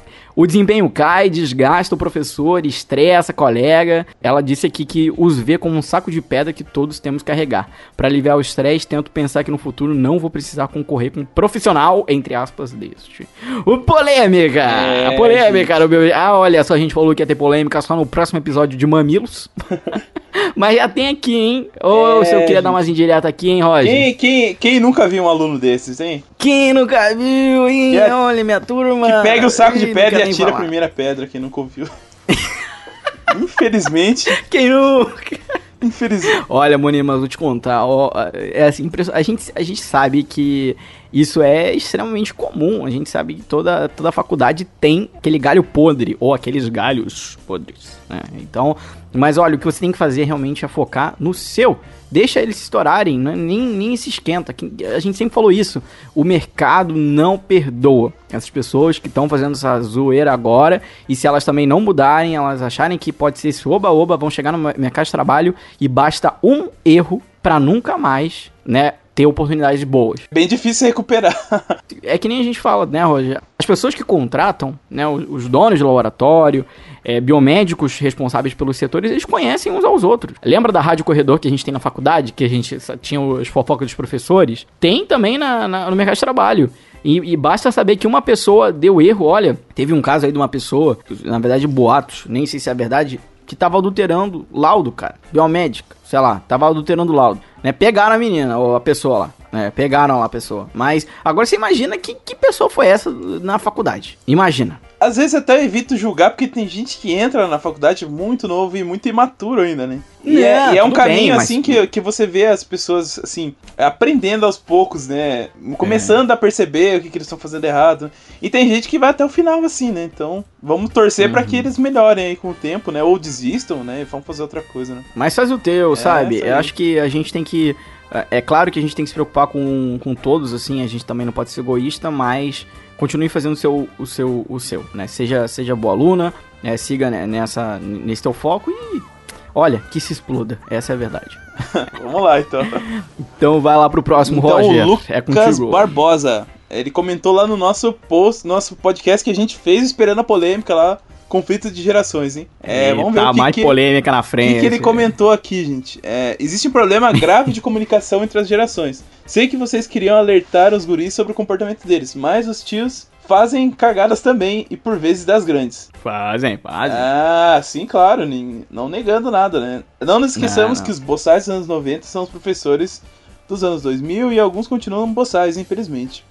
O desempenho cai, desgasta o professor, estressa a colega. Ela disse aqui que os vê como um saco de pedra que todos temos que carregar. Para aliviar o estresse, tento pensar que no futuro não vou precisar concorrer com um profissional, entre aspas, deste. O polêmica! É, polêmica! no meu- Ah, olha só, a gente falou que ia ter polêmica só no próximo episódio de Mamilos. Mas já tem aqui, hein? Ô, É, se eu queria gente. dar umas indiretas aqui, hein, Roger? Quem, quem, quem nunca viu um aluno desses, hein? Quem nunca viu, hein? É- Olha, minha turma. Que pega o saco de pedra e atira a falar. primeira pedra, quem nunca ouviu. Infelizmente, Quem nunca? infelizmente. Olha, Moni, mas vou te contar, ó, é assim, a gente, a gente sabe que isso é extremamente comum, a gente sabe que toda, toda faculdade tem aquele galho podre, ou aqueles galhos podres, né? Então, mas olha, o que você tem que fazer realmente é focar no seu, deixa eles se estourarem, né? nem, nem se esquenta, Que- a gente sempre falou isso, o mercado não perdoa essas pessoas que estão fazendo essa zoeira agora, e se elas também não mudarem, elas acharem que pode ser esse oba-oba, vão chegar no mercado de trabalho e basta um erro pra nunca mais, né, ter oportunidades boas. Bem difícil recuperar. É que nem a gente fala, né, Roger? As pessoas que contratam, né, os, os donos de laboratório, é, biomédicos responsáveis pelos setores, eles conhecem uns aos outros. Lembra da rádio corredor que a gente tem na faculdade, que a gente tinha os fofocas dos professores? Tem também na, na- no mercado de trabalho. E, e basta saber que uma pessoa deu erro. Olha, teve um caso aí de uma pessoa, na verdade, boatos, nem sei se é verdade, que tava adulterando laudo, cara. Biomédica, sei lá, tava adulterando laudo. Né? Pegaram a menina, ou a pessoa lá. Né? Pegaram lá a pessoa. Mas agora você imagina que, que pessoa foi essa na faculdade. Imagina. Às vezes até evito julgar, porque tem gente que entra na faculdade muito novo e muito imaturo ainda, né? E é, É, e é um caminho, bem, mas- assim, que, que você vê as pessoas, assim, aprendendo aos poucos, né? Começando a perceber o que, que eles estão fazendo errado. E tem gente que vai até o final, assim, né? Então, vamos torcer pra que Uhum. eles melhorem aí com o tempo, né? Ou desistam, né? E vão fazer outra coisa, né? Mas faz o teu, sabe? isso aí. Eu acho que a gente tem que. É é claro que a gente tem que se preocupar com, com todos, assim, a gente também não pode ser egoísta, mas continue fazendo o seu, o seu, o seu, né? Seja, seja boa aluna, né? siga nessa, nesse teu foco e olha, que se exploda. Essa é a verdade. Vamos lá, então. Então vai lá pro próximo, Então, Roger. o Lucas é contigo. Barbosa, ele comentou lá no nosso post, nosso podcast que a gente fez esperando a polêmica lá, conflito de gerações, hein? É, vamos ver tá o que, mais que, polêmica na o frente. que, que ele comentou aqui, gente. É, existe um problema grave de comunicação entre as gerações. Sei que vocês queriam alertar os guris sobre o comportamento deles, mas os tios fazem cagadas também, e por vezes das grandes. Fazem, fazem. Ah, sim, claro, nem- não negando nada, né? Não nos esqueçamos Não, não. que os boçais dos anos 90 são os professores dos anos 2000 e alguns continuam boçais, infelizmente.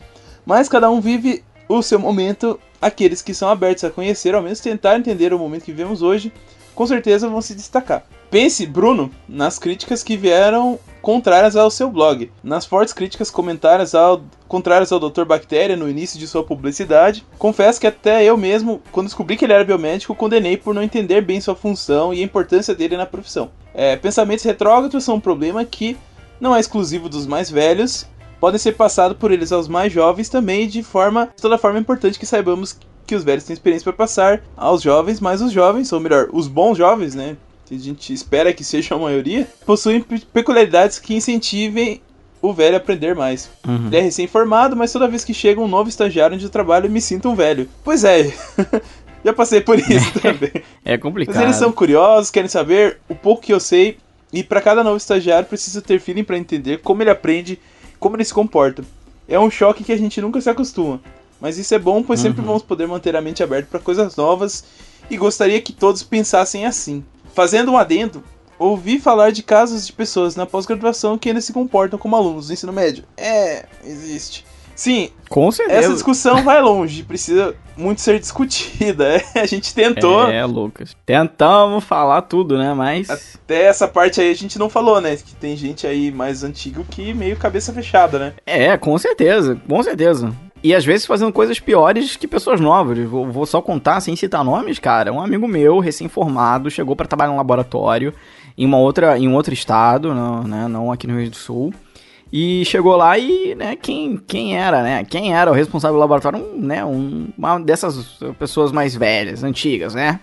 Mas cada um vive o seu momento, aqueles que são abertos a conhecer, ao menos tentar entender o momento que vivemos hoje, com certeza vão se destacar. Pense, Bruno, nas críticas que vieram contrárias ao seu blog. Nas fortes críticas comentárias ao, contrárias ao Dr. Bactéria no início de sua publicidade. Confesso que até eu mesmo, quando descobri que ele era biomédico, condenei por não entender bem sua função e a importância dele na profissão. É, pensamentos retrógrados são um problema que não é exclusivo dos mais velhos, podem ser passados por eles aos mais jovens também, de forma, de toda forma é importante que saibamos que os velhos têm experiência para passar aos jovens, mas os jovens, ou melhor, os bons jovens, né, que a gente espera que seja a maioria, possuem peculiaridades que incentivem o velho a aprender mais. Uhum. Ele é recém-formado, mas toda vez que chega um novo estagiário de trabalho, eu me sinto um velho. Pois é, já passei por isso também. É complicado. Mas eles são curiosos, querem saber o pouco que eu sei, e para cada novo estagiário preciso ter feeling para entender como ele aprende, como ele se comporta. É um choque que a gente nunca se acostuma. Mas isso é bom, pois sempre Uhum. vamos poder manter a mente aberta para coisas novas e gostaria que todos pensassem assim. Fazendo um adendo, ouvi falar de casos de pessoas na pós-graduação que ainda se comportam como alunos do ensino médio. É, existe. Sim, Com certeza. essa discussão vai longe, precisa muito ser discutida. A gente tentou, É, Lucas. Tentamos falar tudo, né? Mas. até essa parte aí a gente não falou, né? Que tem gente aí mais antigo que meio cabeça fechada, né? É, com certeza. Com certeza. E às vezes fazendo coisas piores que pessoas novas. Vou, vou só contar sem citar nomes, cara. Um amigo meu, recém-formado, chegou pra trabalhar num laboratório em uma outra, em um outro estado, não, né, não aqui no Rio Grande do Sul. E chegou lá e, né, quem, quem era, né? Quem era o responsável do laboratório? Um, né, um, uma dessas pessoas mais velhas, antigas, né?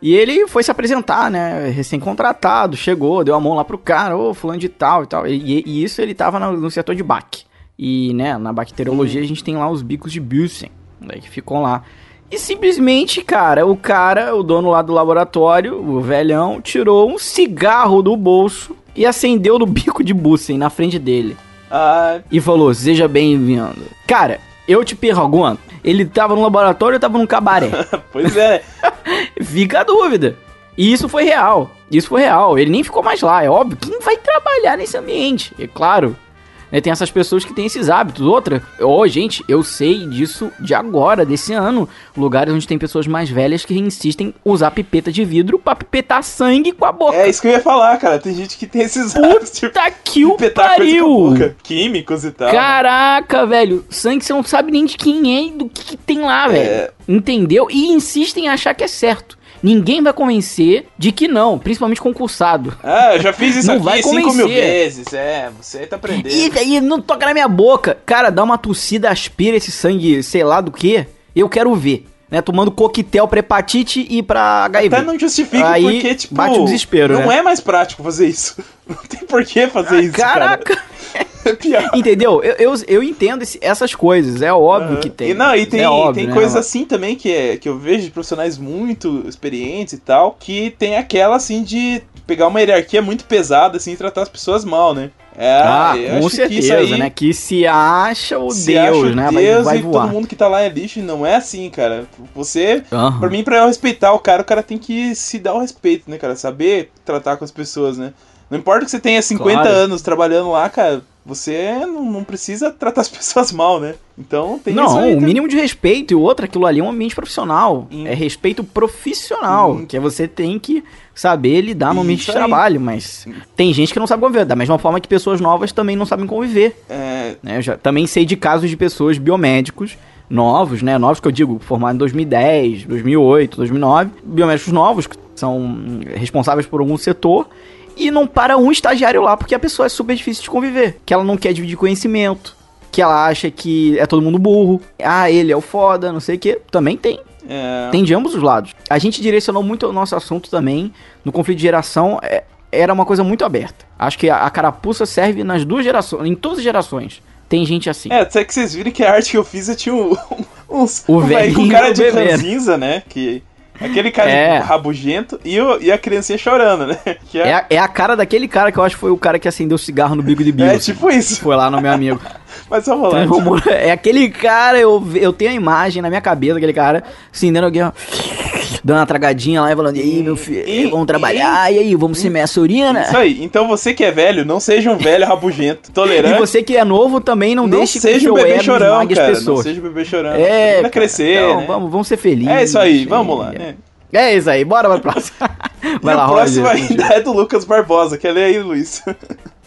E ele foi se apresentar, né? Recém-contratado, chegou, deu a mão lá pro cara, ô, fulano de tal e tal. E, e isso ele tava no, no setor de BAC. E, né, na bacteriologia a gente tem lá os bicos de Bilsen, né, que ficam lá. E simplesmente, cara, o cara, o dono lá do laboratório, o velhão, tirou um cigarro do bolso e acendeu no bico de Bussen na frente dele. Ah, E falou, seja bem-vindo. Cara, eu te pergunto, ele tava no laboratório ou tava num cabaré? pois é. Fica a dúvida. E isso foi real. Isso foi real. Ele nem ficou mais lá. É óbvio. Quem vai trabalhar nesse ambiente? É claro. Né, Tem essas pessoas que têm esses hábitos. Outra, ô gente, eu sei disso de agora, desse ano. Lugares onde tem pessoas mais velhas que insistem em usar pipeta de vidro pra pipetar sangue com a boca. É isso que eu ia falar, cara. Tem gente que tem esses hábitos, tipo, Puta que o pariu! Químicos e tal. Caraca, velho. Sangue você não sabe nem de quem é e do que, que tem lá, velho. É. Entendeu? E insistem em achar que é certo. Ninguém vai convencer de que não, principalmente concursado. Ah, eu já fiz isso Não aqui vai 5 mil vezes. É, você tá aprendendo. E daí não toca na minha boca. Cara, dá uma tossida, aspira esse sangue, sei lá do que. Eu quero ver. Né, tomando coquetel pra hepatite e pra HIV. Até não justifica Aí porque, tipo. bate o desespero, Não né? é mais prático fazer isso. Não tem por que fazer isso. Caraca! Cara. É. Entendeu? Eu, eu, eu entendo esse- essas coisas. É óbvio que tem. E, não, e tem, é óbvio, tem né? coisas assim também que, é, que eu vejo de profissionais muito experientes e tal, que tem aquela assim de pegar uma hierarquia muito pesada assim e tratar as pessoas mal, né? É, Ah, com que certeza, isso aí né? Que se acha o se Deus, acha o né? Vai, Deus vai e voar. todo mundo que tá lá é lixo, não é assim, cara. Você, pra mim, pra eu respeitar o cara, o cara tem que se dar o respeito, né, cara? Saber tratar com as pessoas, né? Não importa que você tenha 50 Claro. anos trabalhando lá, cara, você não, não precisa tratar as pessoas mal, né? Então tem isso Não, aí o também. mínimo de respeito e o outro, aquilo ali é um ambiente profissional. Hum. É respeito profissional, Hum. que é você tem que saber lidar no ambiente de trabalho, mas tem gente que não sabe conviver, da mesma forma que pessoas novas também não sabem conviver. É, né? Eu já também sei de casos de pessoas biomédicos novos, né? Novos que eu digo, formados em 2010, 2008, 2009, biomédicos novos que são responsáveis por algum setor e não para um estagiário lá porque a pessoa é super difícil de conviver, que ela não quer dividir conhecimento, que ela acha que é todo mundo burro, ah, ele é o foda, não sei o que, também tem. é, Tem de ambos os lados. A gente direcionou muito o nosso assunto também no conflito de geração. é- era uma coisa muito aberta. Acho que a, a carapuça serve nas duas gerações, em todas as gerações. Tem gente assim. É, até que vocês viram que a arte que eu fiz eu tinha um, uns. O um velho com cara de ranzinza, né? Que. Aquele cara É. rabugento e, o, e a criancinha chorando, né? Que É, a- é a cara daquele cara que eu acho que foi o cara que acendeu o cigarro no bico de Bill. é tipo isso. Foi lá no meu amigo. Mas vamos lá. Transformou- É aquele cara, eu, eu tenho a imagem na minha cabeça, aquele cara, acendendo alguém, ó, dando uma tragadinha lá e falando, e aí, meu filho, E- vamos trabalhar, e aí, vamos semear essa urina? Isso aí. Então você que é velho, não seja um velho rabugento, E tolerante. você que é novo também não, não deixe que seja o um seu bebê chorão, cara. pessoas. Não seja um bebê chorão. É, cara, crescer, então, né? vamos, vamos ser felizes. É isso aí, e- vamos lá, né? É isso aí, bora pra próxima. Vai e lá, o próximo Roger. ainda é do Lucas Barbosa. Quer ler aí, Luiz?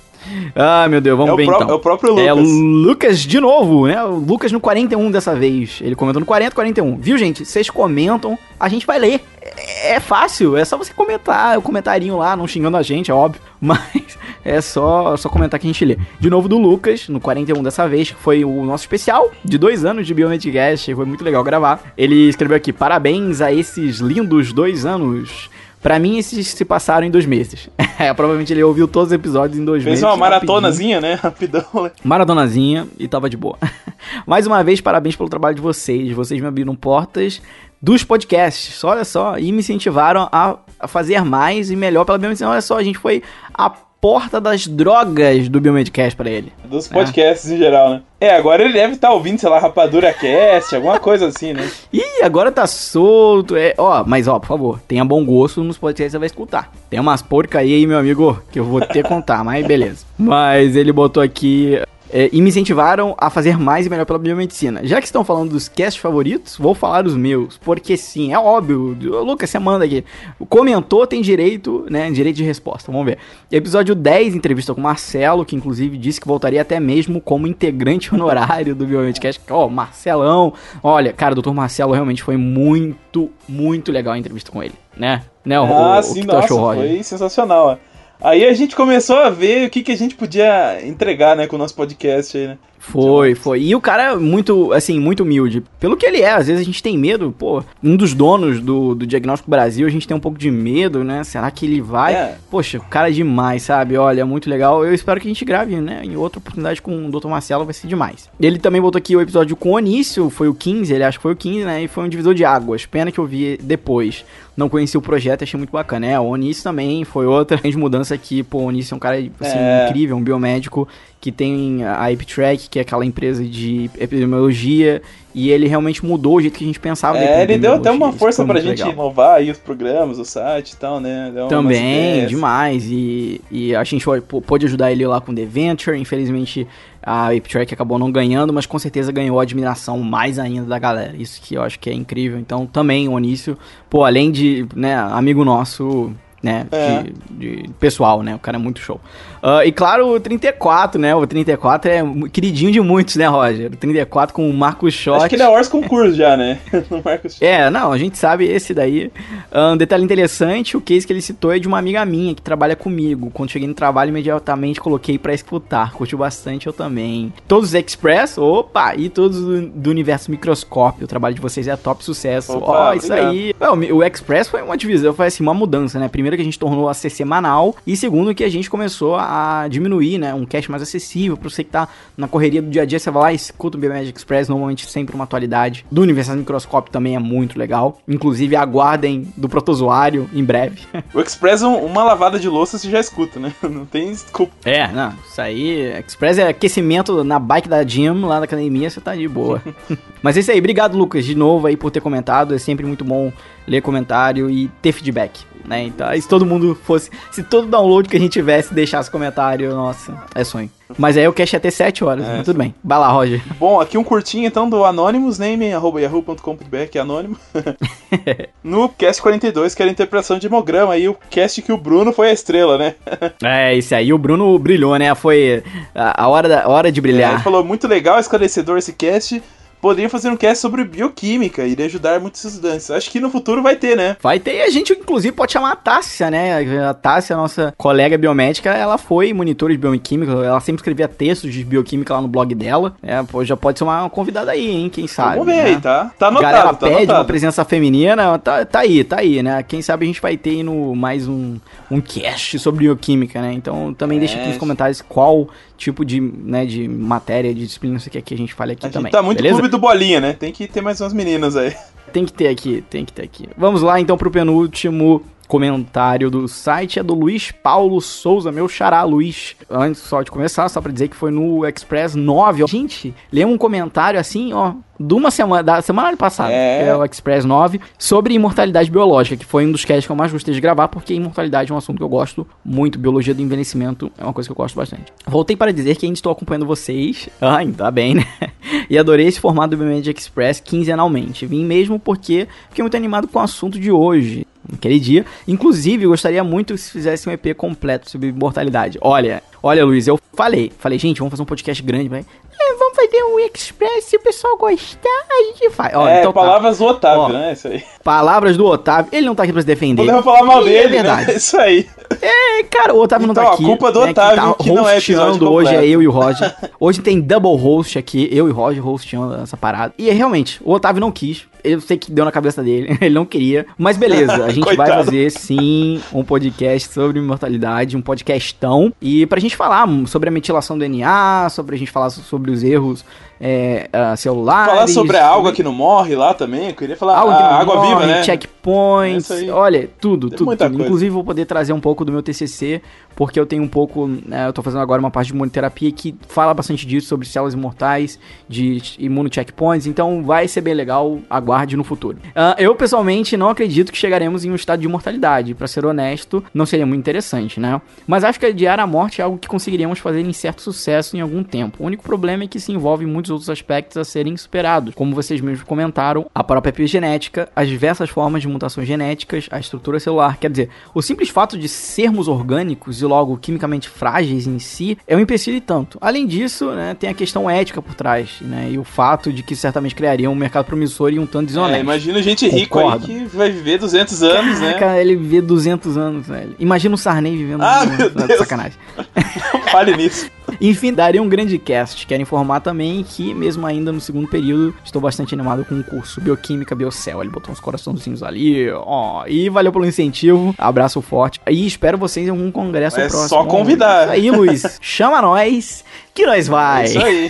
Ah, meu Deus, vamos É ver então. é o próprio Lucas. É o Lucas de novo, né? O Lucas no 41 dessa vez. Ele comentou no 40, 41. Viu, gente? Vocês comentam, a gente vai ler. É, é fácil, é só você comentar, o comentarinho lá, não xingando a gente, é óbvio. Mas é só, só comentar que a gente lê. De novo do Lucas, no 41 dessa vez, que foi o nosso especial de dois anos de Biomedcast. Foi muito legal gravar. Ele escreveu aqui: parabéns a esses lindos dois anos. Pra mim, esses se passaram em dois meses. É, provavelmente ele ouviu todos os episódios em dois Fez meses. uma rapidinho maratonazinha, né? Rapidão, né? maratonazinha e tava de boa. Mais uma vez, parabéns pelo trabalho de vocês. Vocês me abriram portas dos podcasts, olha só, e me incentivaram a, fazer mais e melhor pela biomedicina. Olha só, a gente foi a porta das drogas do Biomedcast pra ele. Dos podcasts em geral, né? É, agora ele deve estar ouvindo, sei lá, Rapadura Cast, alguma coisa assim, né? Ih, agora tá solto. É, ó, mas ó, por favor, tenha bom gosto nos podcasts que você vai escutar. Tem umas porca aí, meu amigo, que eu vou ter que contar, mas beleza. Mas ele botou aqui. É, e me incentivaram a fazer mais e melhor pela biomedicina. Já que estão falando dos casts favoritos, vou falar os meus. Porque sim, é óbvio. Lucas, você manda aqui. Comentou, tem direito, né? Direito de resposta. Vamos ver. Episódio 10, entrevista com o Marcelo, que inclusive disse que voltaria até mesmo como integrante honorário do Biomedcast. Ó, Marcelão. Olha, cara, o Dr. Marcelo realmente foi muito, muito legal a entrevista com ele, né? Né, o, ah, o, sim, o que nossa, achou, Roger? foi sensacional. ó. Aí a gente começou a ver o que, que a gente podia entregar, né, com o nosso podcast aí, né? Foi, foi. E o cara é muito, assim, muito humilde. Pelo que ele é, às vezes a gente tem medo, pô, um dos donos do, do Diagnóstico Brasil, a gente tem um pouco de medo, né? Será que ele vai? É. Poxa, o cara é demais, sabe? Olha, muito legal. Eu espero que a gente grave, né? Em outra oportunidade com o Dr. Marcelo vai ser demais. Ele também botou aqui o episódio com o Onício, foi o 15, ele acha que foi o 15, né? E foi um divisor de águas. Pena que eu vi depois. Não conheci o projeto, achei muito bacana. É, o Onício também foi outra grande mudança aqui. Pô, o Onício é um cara, assim, É. incrível, um biomédico que tem a EpiTrack, que é aquela empresa de epidemiologia, e ele realmente mudou o jeito que a gente pensava. É, ele deu até uma força pra gente legal. inovar aí os programas, o site e tal, né? Deu Também, demais. E, e a gente pô- pôde ajudar ele lá com The Venture. Infelizmente, a EpiTrack acabou não ganhando, mas com certeza ganhou a admiração mais ainda da galera. Isso que eu acho que é incrível. Então, também, o Onício, pô, além de, né, amigo nosso, né, É. de, de pessoal, né, o cara é muito show. Ah, e claro, o 34, né, o 34 é queridinho de muitos, né, Roger? O 34 com o Marcos Schott. Acho que ele é Ors concurso já, né? No Marcos É, não, a gente sabe esse daí. Ah, Um detalhe interessante, o case que ele citou é de uma amiga minha que trabalha comigo. Quando cheguei no trabalho, imediatamente coloquei pra escutar. Curtiu bastante, eu também. Todos os Express, opa, e todos do, do universo microscópio. O trabalho de vocês é top sucesso. Ó, Opa, isso aí. É, o mi- o Express foi uma divisão, foi assim, uma mudança, né? Primeiro que a gente tornou a ser semanal e segundo que a gente começou a diminuir, né? Um cache mais acessível pra você que tá na correria do dia a dia, você vai lá e escuta o Biomagic Express, normalmente sempre uma atualidade. Do universo microscópio também é muito legal. Inclusive, aguardem do protozoário em breve. O Express, um- uma lavada de louça você já escuta, né? Não tem desculpa. É, não, isso aí, Express é aquecimento na bike da gym, lá na academia, você tá de boa. Mas é isso aí, obrigado Lucas, de novo aí por ter comentado, é sempre muito bom ler comentário e ter feedback, né? Então, se todo mundo fosse, se todo download que a gente tivesse deixasse comentário, nossa, é sonho. Mas aí o cache ia ter 7 horas, É. tudo bem. Vai lá, Roger. Bom, aqui um curtinho então do Anonymous, name arroba yahoo.com.br, que é anônimo. no cast 42, que era a interpretação de hemograma, aí o cast que o Bruno foi a estrela, né? É, esse aí, o Bruno brilhou, né? Foi a, a hora, da, a hora de É, ele brilhar. falou muito legal, esclarecedor esse cast. Poderia fazer um cast sobre bioquímica, iria ajudar muitos estudantes. Acho que no futuro vai ter, né? Vai ter, e a gente inclusive pode chamar a Tássia, né? A Tássia, nossa colega biomédica, ela foi monitora de bioquímica, ela sempre escrevia textos de bioquímica lá no blog dela. É, pô, já pode ser uma convidada aí, hein? Quem sabe. Vamos ver né? aí, tá? Tá A anotado, galera tá pede uma presença feminina, tá, tá aí, tá aí, né? Quem sabe a gente vai ter aí no mais um, um cast sobre bioquímica, né? Então também deixa aqui nos É. comentários qual tipo de, né, de matéria, de disciplina você quer que a gente fale aqui A também. tá muito beleza? clube do bolinha, né? Tem que ter mais umas meninas aí. Tem que ter aqui, tem que ter aqui. Vamos lá então pro penúltimo comentário do site é do Luiz Paulo Souza, meu xará, Luiz. Antes só de começar, só pra dizer que foi no Express 9. ó. Gente, lê um comentário assim, ó, de uma semana, da semana passada, É. que é o Express 9, sobre imortalidade biológica, que foi um dos casts que eu mais gostei de gravar, porque imortalidade é um assunto que eu gosto muito. Biologia do envelhecimento é uma coisa que eu gosto bastante. Voltei para dizer que ainda estou acompanhando vocês. Ah, ainda bem, né? E adorei esse formato do Biomed Express quinzenalmente. Vim mesmo porque fiquei muito animado com o assunto de hoje. Naquele dia. Inclusive, gostaria muito se fizesse um EP completo sobre imortalidade. Olha, olha, Luiz, eu falei. Falei, gente, vamos fazer um podcast grande, vai. É, vamos fazer um Express, se o pessoal gostar, a gente faz. Ó, é, então tá. palavras do Otávio, Ó. né? Isso aí. Palavras do Otávio. Ele não tá aqui pra se defender. Podemos falar mal E dele, é verdade. né? Isso aí. É, cara, o Otávio não Então, tá a aqui. culpa do né, Otávio, que não é episódio hoje é eu e o Roger. Hoje tem double host aqui, eu e o Roger hosteando essa parada. E é realmente, o Otávio não quis. Eu sei que deu na cabeça dele, ele não queria. Mas beleza, a gente vai fazer sim um podcast sobre imortalidade, um podcastão. E pra gente falar sobre a metilação do DNA, sobre a gente falar sobre os erros é, ah, celulares. Falar sobre a água que não morre lá também. Eu queria falar Água, a água morre, viva, né? checkpoints, olha, tudo, Tem tudo, tudo. Inclusive vou poder trazer um pouco do meu TCC, porque eu tenho um pouco, né, eu tô fazendo agora uma parte de imunoterapia que fala bastante disso, sobre células imortais, de imunocheckpoints, então vai ser bem legal, aguarde no futuro. Ah, eu, pessoalmente, não acredito que chegaremos em um estado de imortalidade, pra ser honesto, não seria muito interessante, né? Mas acho que adiar a morte é algo que conseguiríamos fazer em certo sucesso em algum tempo. O único problema é que se envolve muitos outros aspectos a serem superados, como vocês mesmos comentaram, a própria epigenética, as diversas formas de mutações genéticas, a estrutura celular. Quer dizer, o simples fato de sermos orgânicos e logo quimicamente frágeis em si é um empecilho e tanto. Além disso, né, tem a questão ética por trás, né, e o fato de que certamente criaria um mercado promissor e um tanto É, desonesto. imagina gente rico Concordo. aí que vai viver 200 anos, né? Caraca, ele viver 200 anos, velho. Imagina o Sarney vivendo Ah, 200 meu anos, Deus. sacanagem. Fale nisso. Enfim, daria um grande cast. Quero informar também que, mesmo ainda no segundo período, estou bastante animado com o curso Bioquímica Biocel. Ele botou uns coraçãozinhos ali, ó. E valeu pelo incentivo. Abraço forte. E espero vocês em algum congresso É próximo. só convidar. Aí, Luiz. Chama nós que nós vai. Isso aí.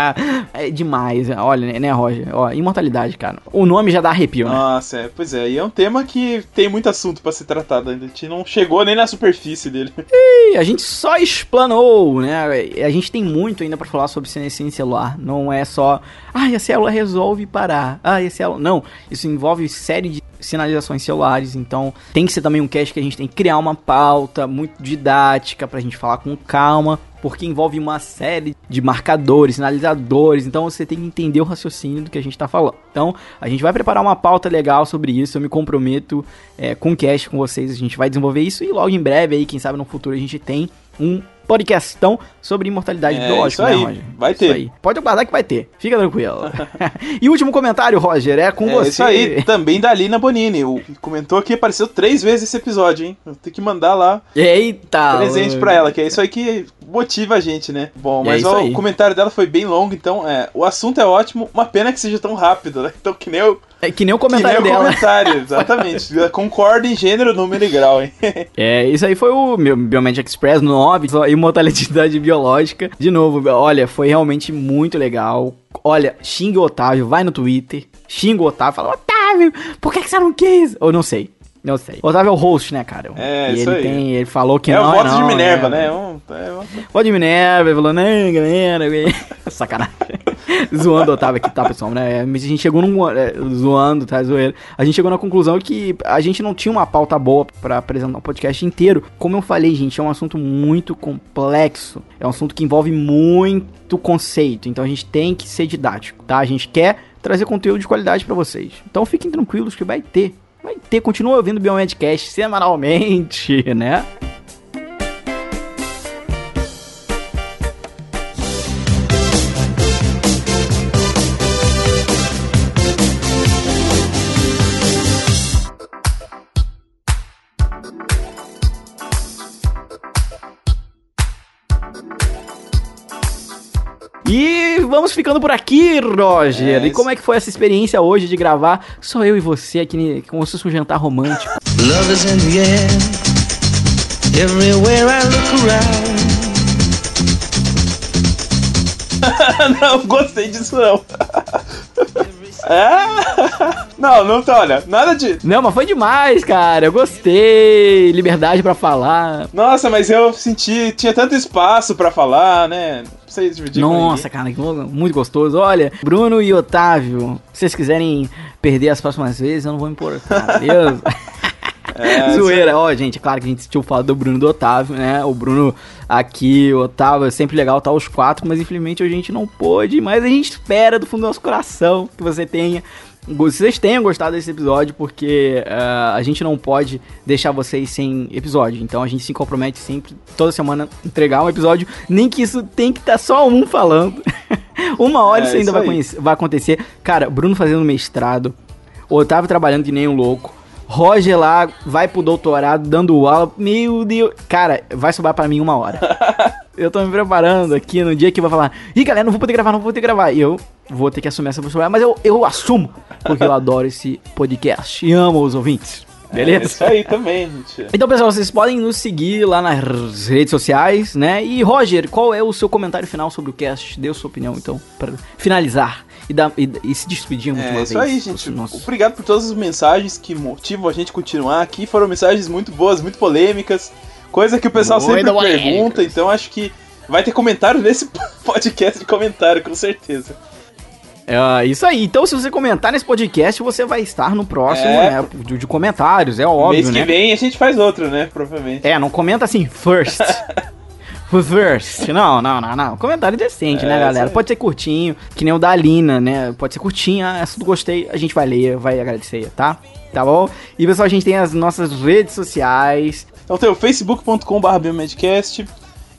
é demais. Olha, né, Roger? Ó, imortalidade, cara. O nome já dá arrepio, né? Nossa, é, pois é. E é um tema que tem muito assunto pra ser tratado ainda. A gente não chegou nem na superfície dele. E a gente só explanou, né? A gente tem muito ainda pra falar sobre senescência celular. Não é só, ah, a célula resolve parar. Ah, a célula. Não, isso envolve série de sinalizações celulares, então tem que ser também um cast que a gente tem que criar uma pauta muito didática pra gente falar com calma, porque envolve uma série de marcadores, sinalizadores, então você tem que entender o raciocínio do que a gente tá falando. Então, a gente vai preparar uma pauta legal sobre isso, eu me comprometo é, com o cast com vocês, a gente vai desenvolver isso e logo em breve aí, quem sabe no futuro a gente tem um podcastão sobre imortalidade É, biológica, isso aí, né, Roger? vai Isso ter. aí. Pode aguardar que vai ter, fica tranquilo. e o último comentário, Roger, é com é você. isso aí, também da Lina Bonini. O, comentou aqui, apareceu três vezes esse episódio, hein? Eu tenho que mandar lá Eita! presente pra ela, que é isso aí que motiva a gente, né? Bom, E é mas isso ó, o comentário dela foi bem longo, então é, o assunto é ótimo, uma pena que seja tão rápido, né? Então que nem eu, É que nem o que nem comentário o dela. comentário, exatamente. Concordo em gênero, número e grau, hein? É, isso aí foi o meu Biomed Express 9, só imortalidade biológica. De novo, olha, foi realmente muito legal. Olha, xinga o Otávio, vai no Twitter, xinga o Otávio, fala, Otávio, por que, que você não quis? Ou não sei, não sei. O Otávio é o host, né, cara? É, e isso ele aí. tem, ele falou que é não o voto não, de Minerva, é, né? É um- é um- Voto de Minerva, ele falou, não, galera, sacanagem. zoando o Otávio aqui, tá, pessoal, né? Mas a gente chegou num. é, zoando, tá, zoeira. A gente chegou na conclusão que a gente não tinha uma pauta boa pra apresentar um podcast inteiro. Como eu falei, gente, é um assunto muito complexo. É um assunto que envolve muito conceito. Então a gente tem que ser didático, tá? A gente quer trazer conteúdo de qualidade pra vocês. Então fiquem tranquilos que vai ter. Vai ter, continua ouvindo o Biomedcast semanalmente, né? E vamos ficando por aqui, Roger. É, e como é que foi essa experiência hoje de gravar só eu e você aqui, ne- como se fosse um jantar romântico? Love is in the air. Everywhere I look around. não, gostei disso não. É? Não, não tá, olha, nada de. Não, mas foi demais, cara. Eu gostei. Liberdade pra falar. Nossa, mas eu senti. Tinha tanto espaço pra falar, né? Não sei dividir com Nossa, cara, que louco, muito gostoso. Olha, Bruno e Otávio, se vocês quiserem perder as próximas vezes, eu não vou me importar, beleza? É, Zoeira, ó, gente, é claro que a gente tinha falado do Bruno e do Otávio, né? O Bruno aqui, o Otávio, é sempre legal estar os quatro, mas infelizmente a gente não pôde. Mas a gente espera do fundo do nosso coração que você tenha. Vocês tenham gostado desse episódio, porque uh, a gente não pode deixar vocês sem episódio. Então a gente se compromete sempre, toda semana, entregar um episódio. Nem que isso tem que estar só um falando. Uma hora É, isso ainda isso vai, vai acontecer. Cara, Bruno fazendo mestrado, Otávio trabalhando que nem um louco. Roger lá vai pro doutorado, dando aula. Meu Deus. Cara, vai sobrar pra mim uma hora. eu tô me preparando aqui no dia que vai falar. Ih, galera, não vou poder gravar, não vou poder gravar. E eu vou ter que assumir essa responsabilidade, mas eu, eu assumo. Porque eu adoro esse podcast e amo os ouvintes. É Beleza? isso aí também, gente. Então, pessoal, vocês podem nos seguir lá nas redes sociais, né? E, Roger, qual é o seu comentário final sobre o cast? Dê a sua opinião, então, para finalizar e, dar, e, e se despedir uma É última isso vez. aí, gente. Nossa. Obrigado por todas as mensagens que motivam a gente a continuar aqui. Foram mensagens muito boas, muito polêmicas. Coisa que o pessoal Muito sempre polêmicas. pergunta. Então acho que vai ter comentário nesse podcast de comentário, com certeza. É isso aí. Então, se você comentar nesse podcast, você vai estar no próximo, É. né? De, de comentários, é óbvio, Mês que né? vem a gente faz outro, né? Provavelmente. É, não comenta assim, first. first. Não, não, não, não. Comentário decente, É, né, galera? Pode ser curtinho, que nem o da Alina, né? Pode ser curtinho, ah, essa do gostei, a gente vai ler, vai agradecer, tá? Tá bom? E pessoal, a gente tem as nossas redes sociais. Então tem o facebook.com.br biomedcast.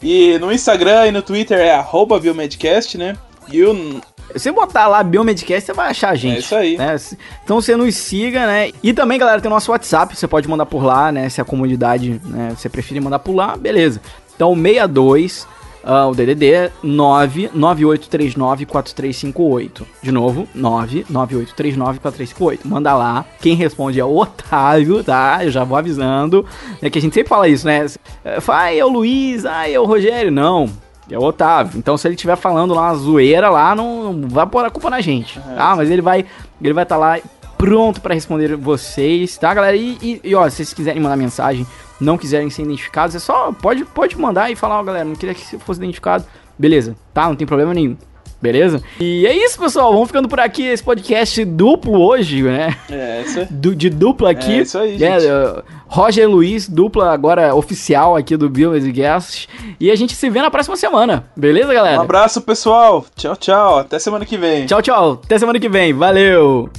E no Instagram e no Twitter é arroba biomedcast, né? E o. Se você botar lá Biomedcast, você vai achar a gente. É isso aí. né? Então você nos siga, né? E também, galera, tem o nosso WhatsApp, você pode mandar por lá, né? Se a comunidade, né, você preferir mandar por lá, beleza. Então 62, ah, o DDD 998394358. De novo, 998394358. Manda lá. Quem responde é o Otávio, tá? Eu já vou avisando. É que a gente sempre fala isso, né? Ah, é o Luiz, ah, é o Rogério. Não, é o Otávio. Então, se ele estiver falando lá uma zoeira lá, não, não vai pôr a culpa na gente, tá? Mas ele vai ele vai estar lá pronto pra responder vocês, tá, galera? E, e, e, ó, se vocês quiserem mandar mensagem, não quiserem ser identificados, é só pode pode mandar e falar, ó, galera, não queria que você fosse identificado. Beleza, tá? Não tem problema nenhum. Beleza? E é isso, pessoal. Vamos ficando por aqui. Esse podcast duplo hoje, né? É, isso aí. Du- de dupla aqui. É isso aí, É, gente. uh, Roger Luiz, dupla agora oficial aqui do Bill Guests. E a gente se vê na próxima semana. Beleza, galera? Um abraço, pessoal. Tchau, tchau. Até semana que vem. Tchau, tchau. Até semana que vem. Valeu.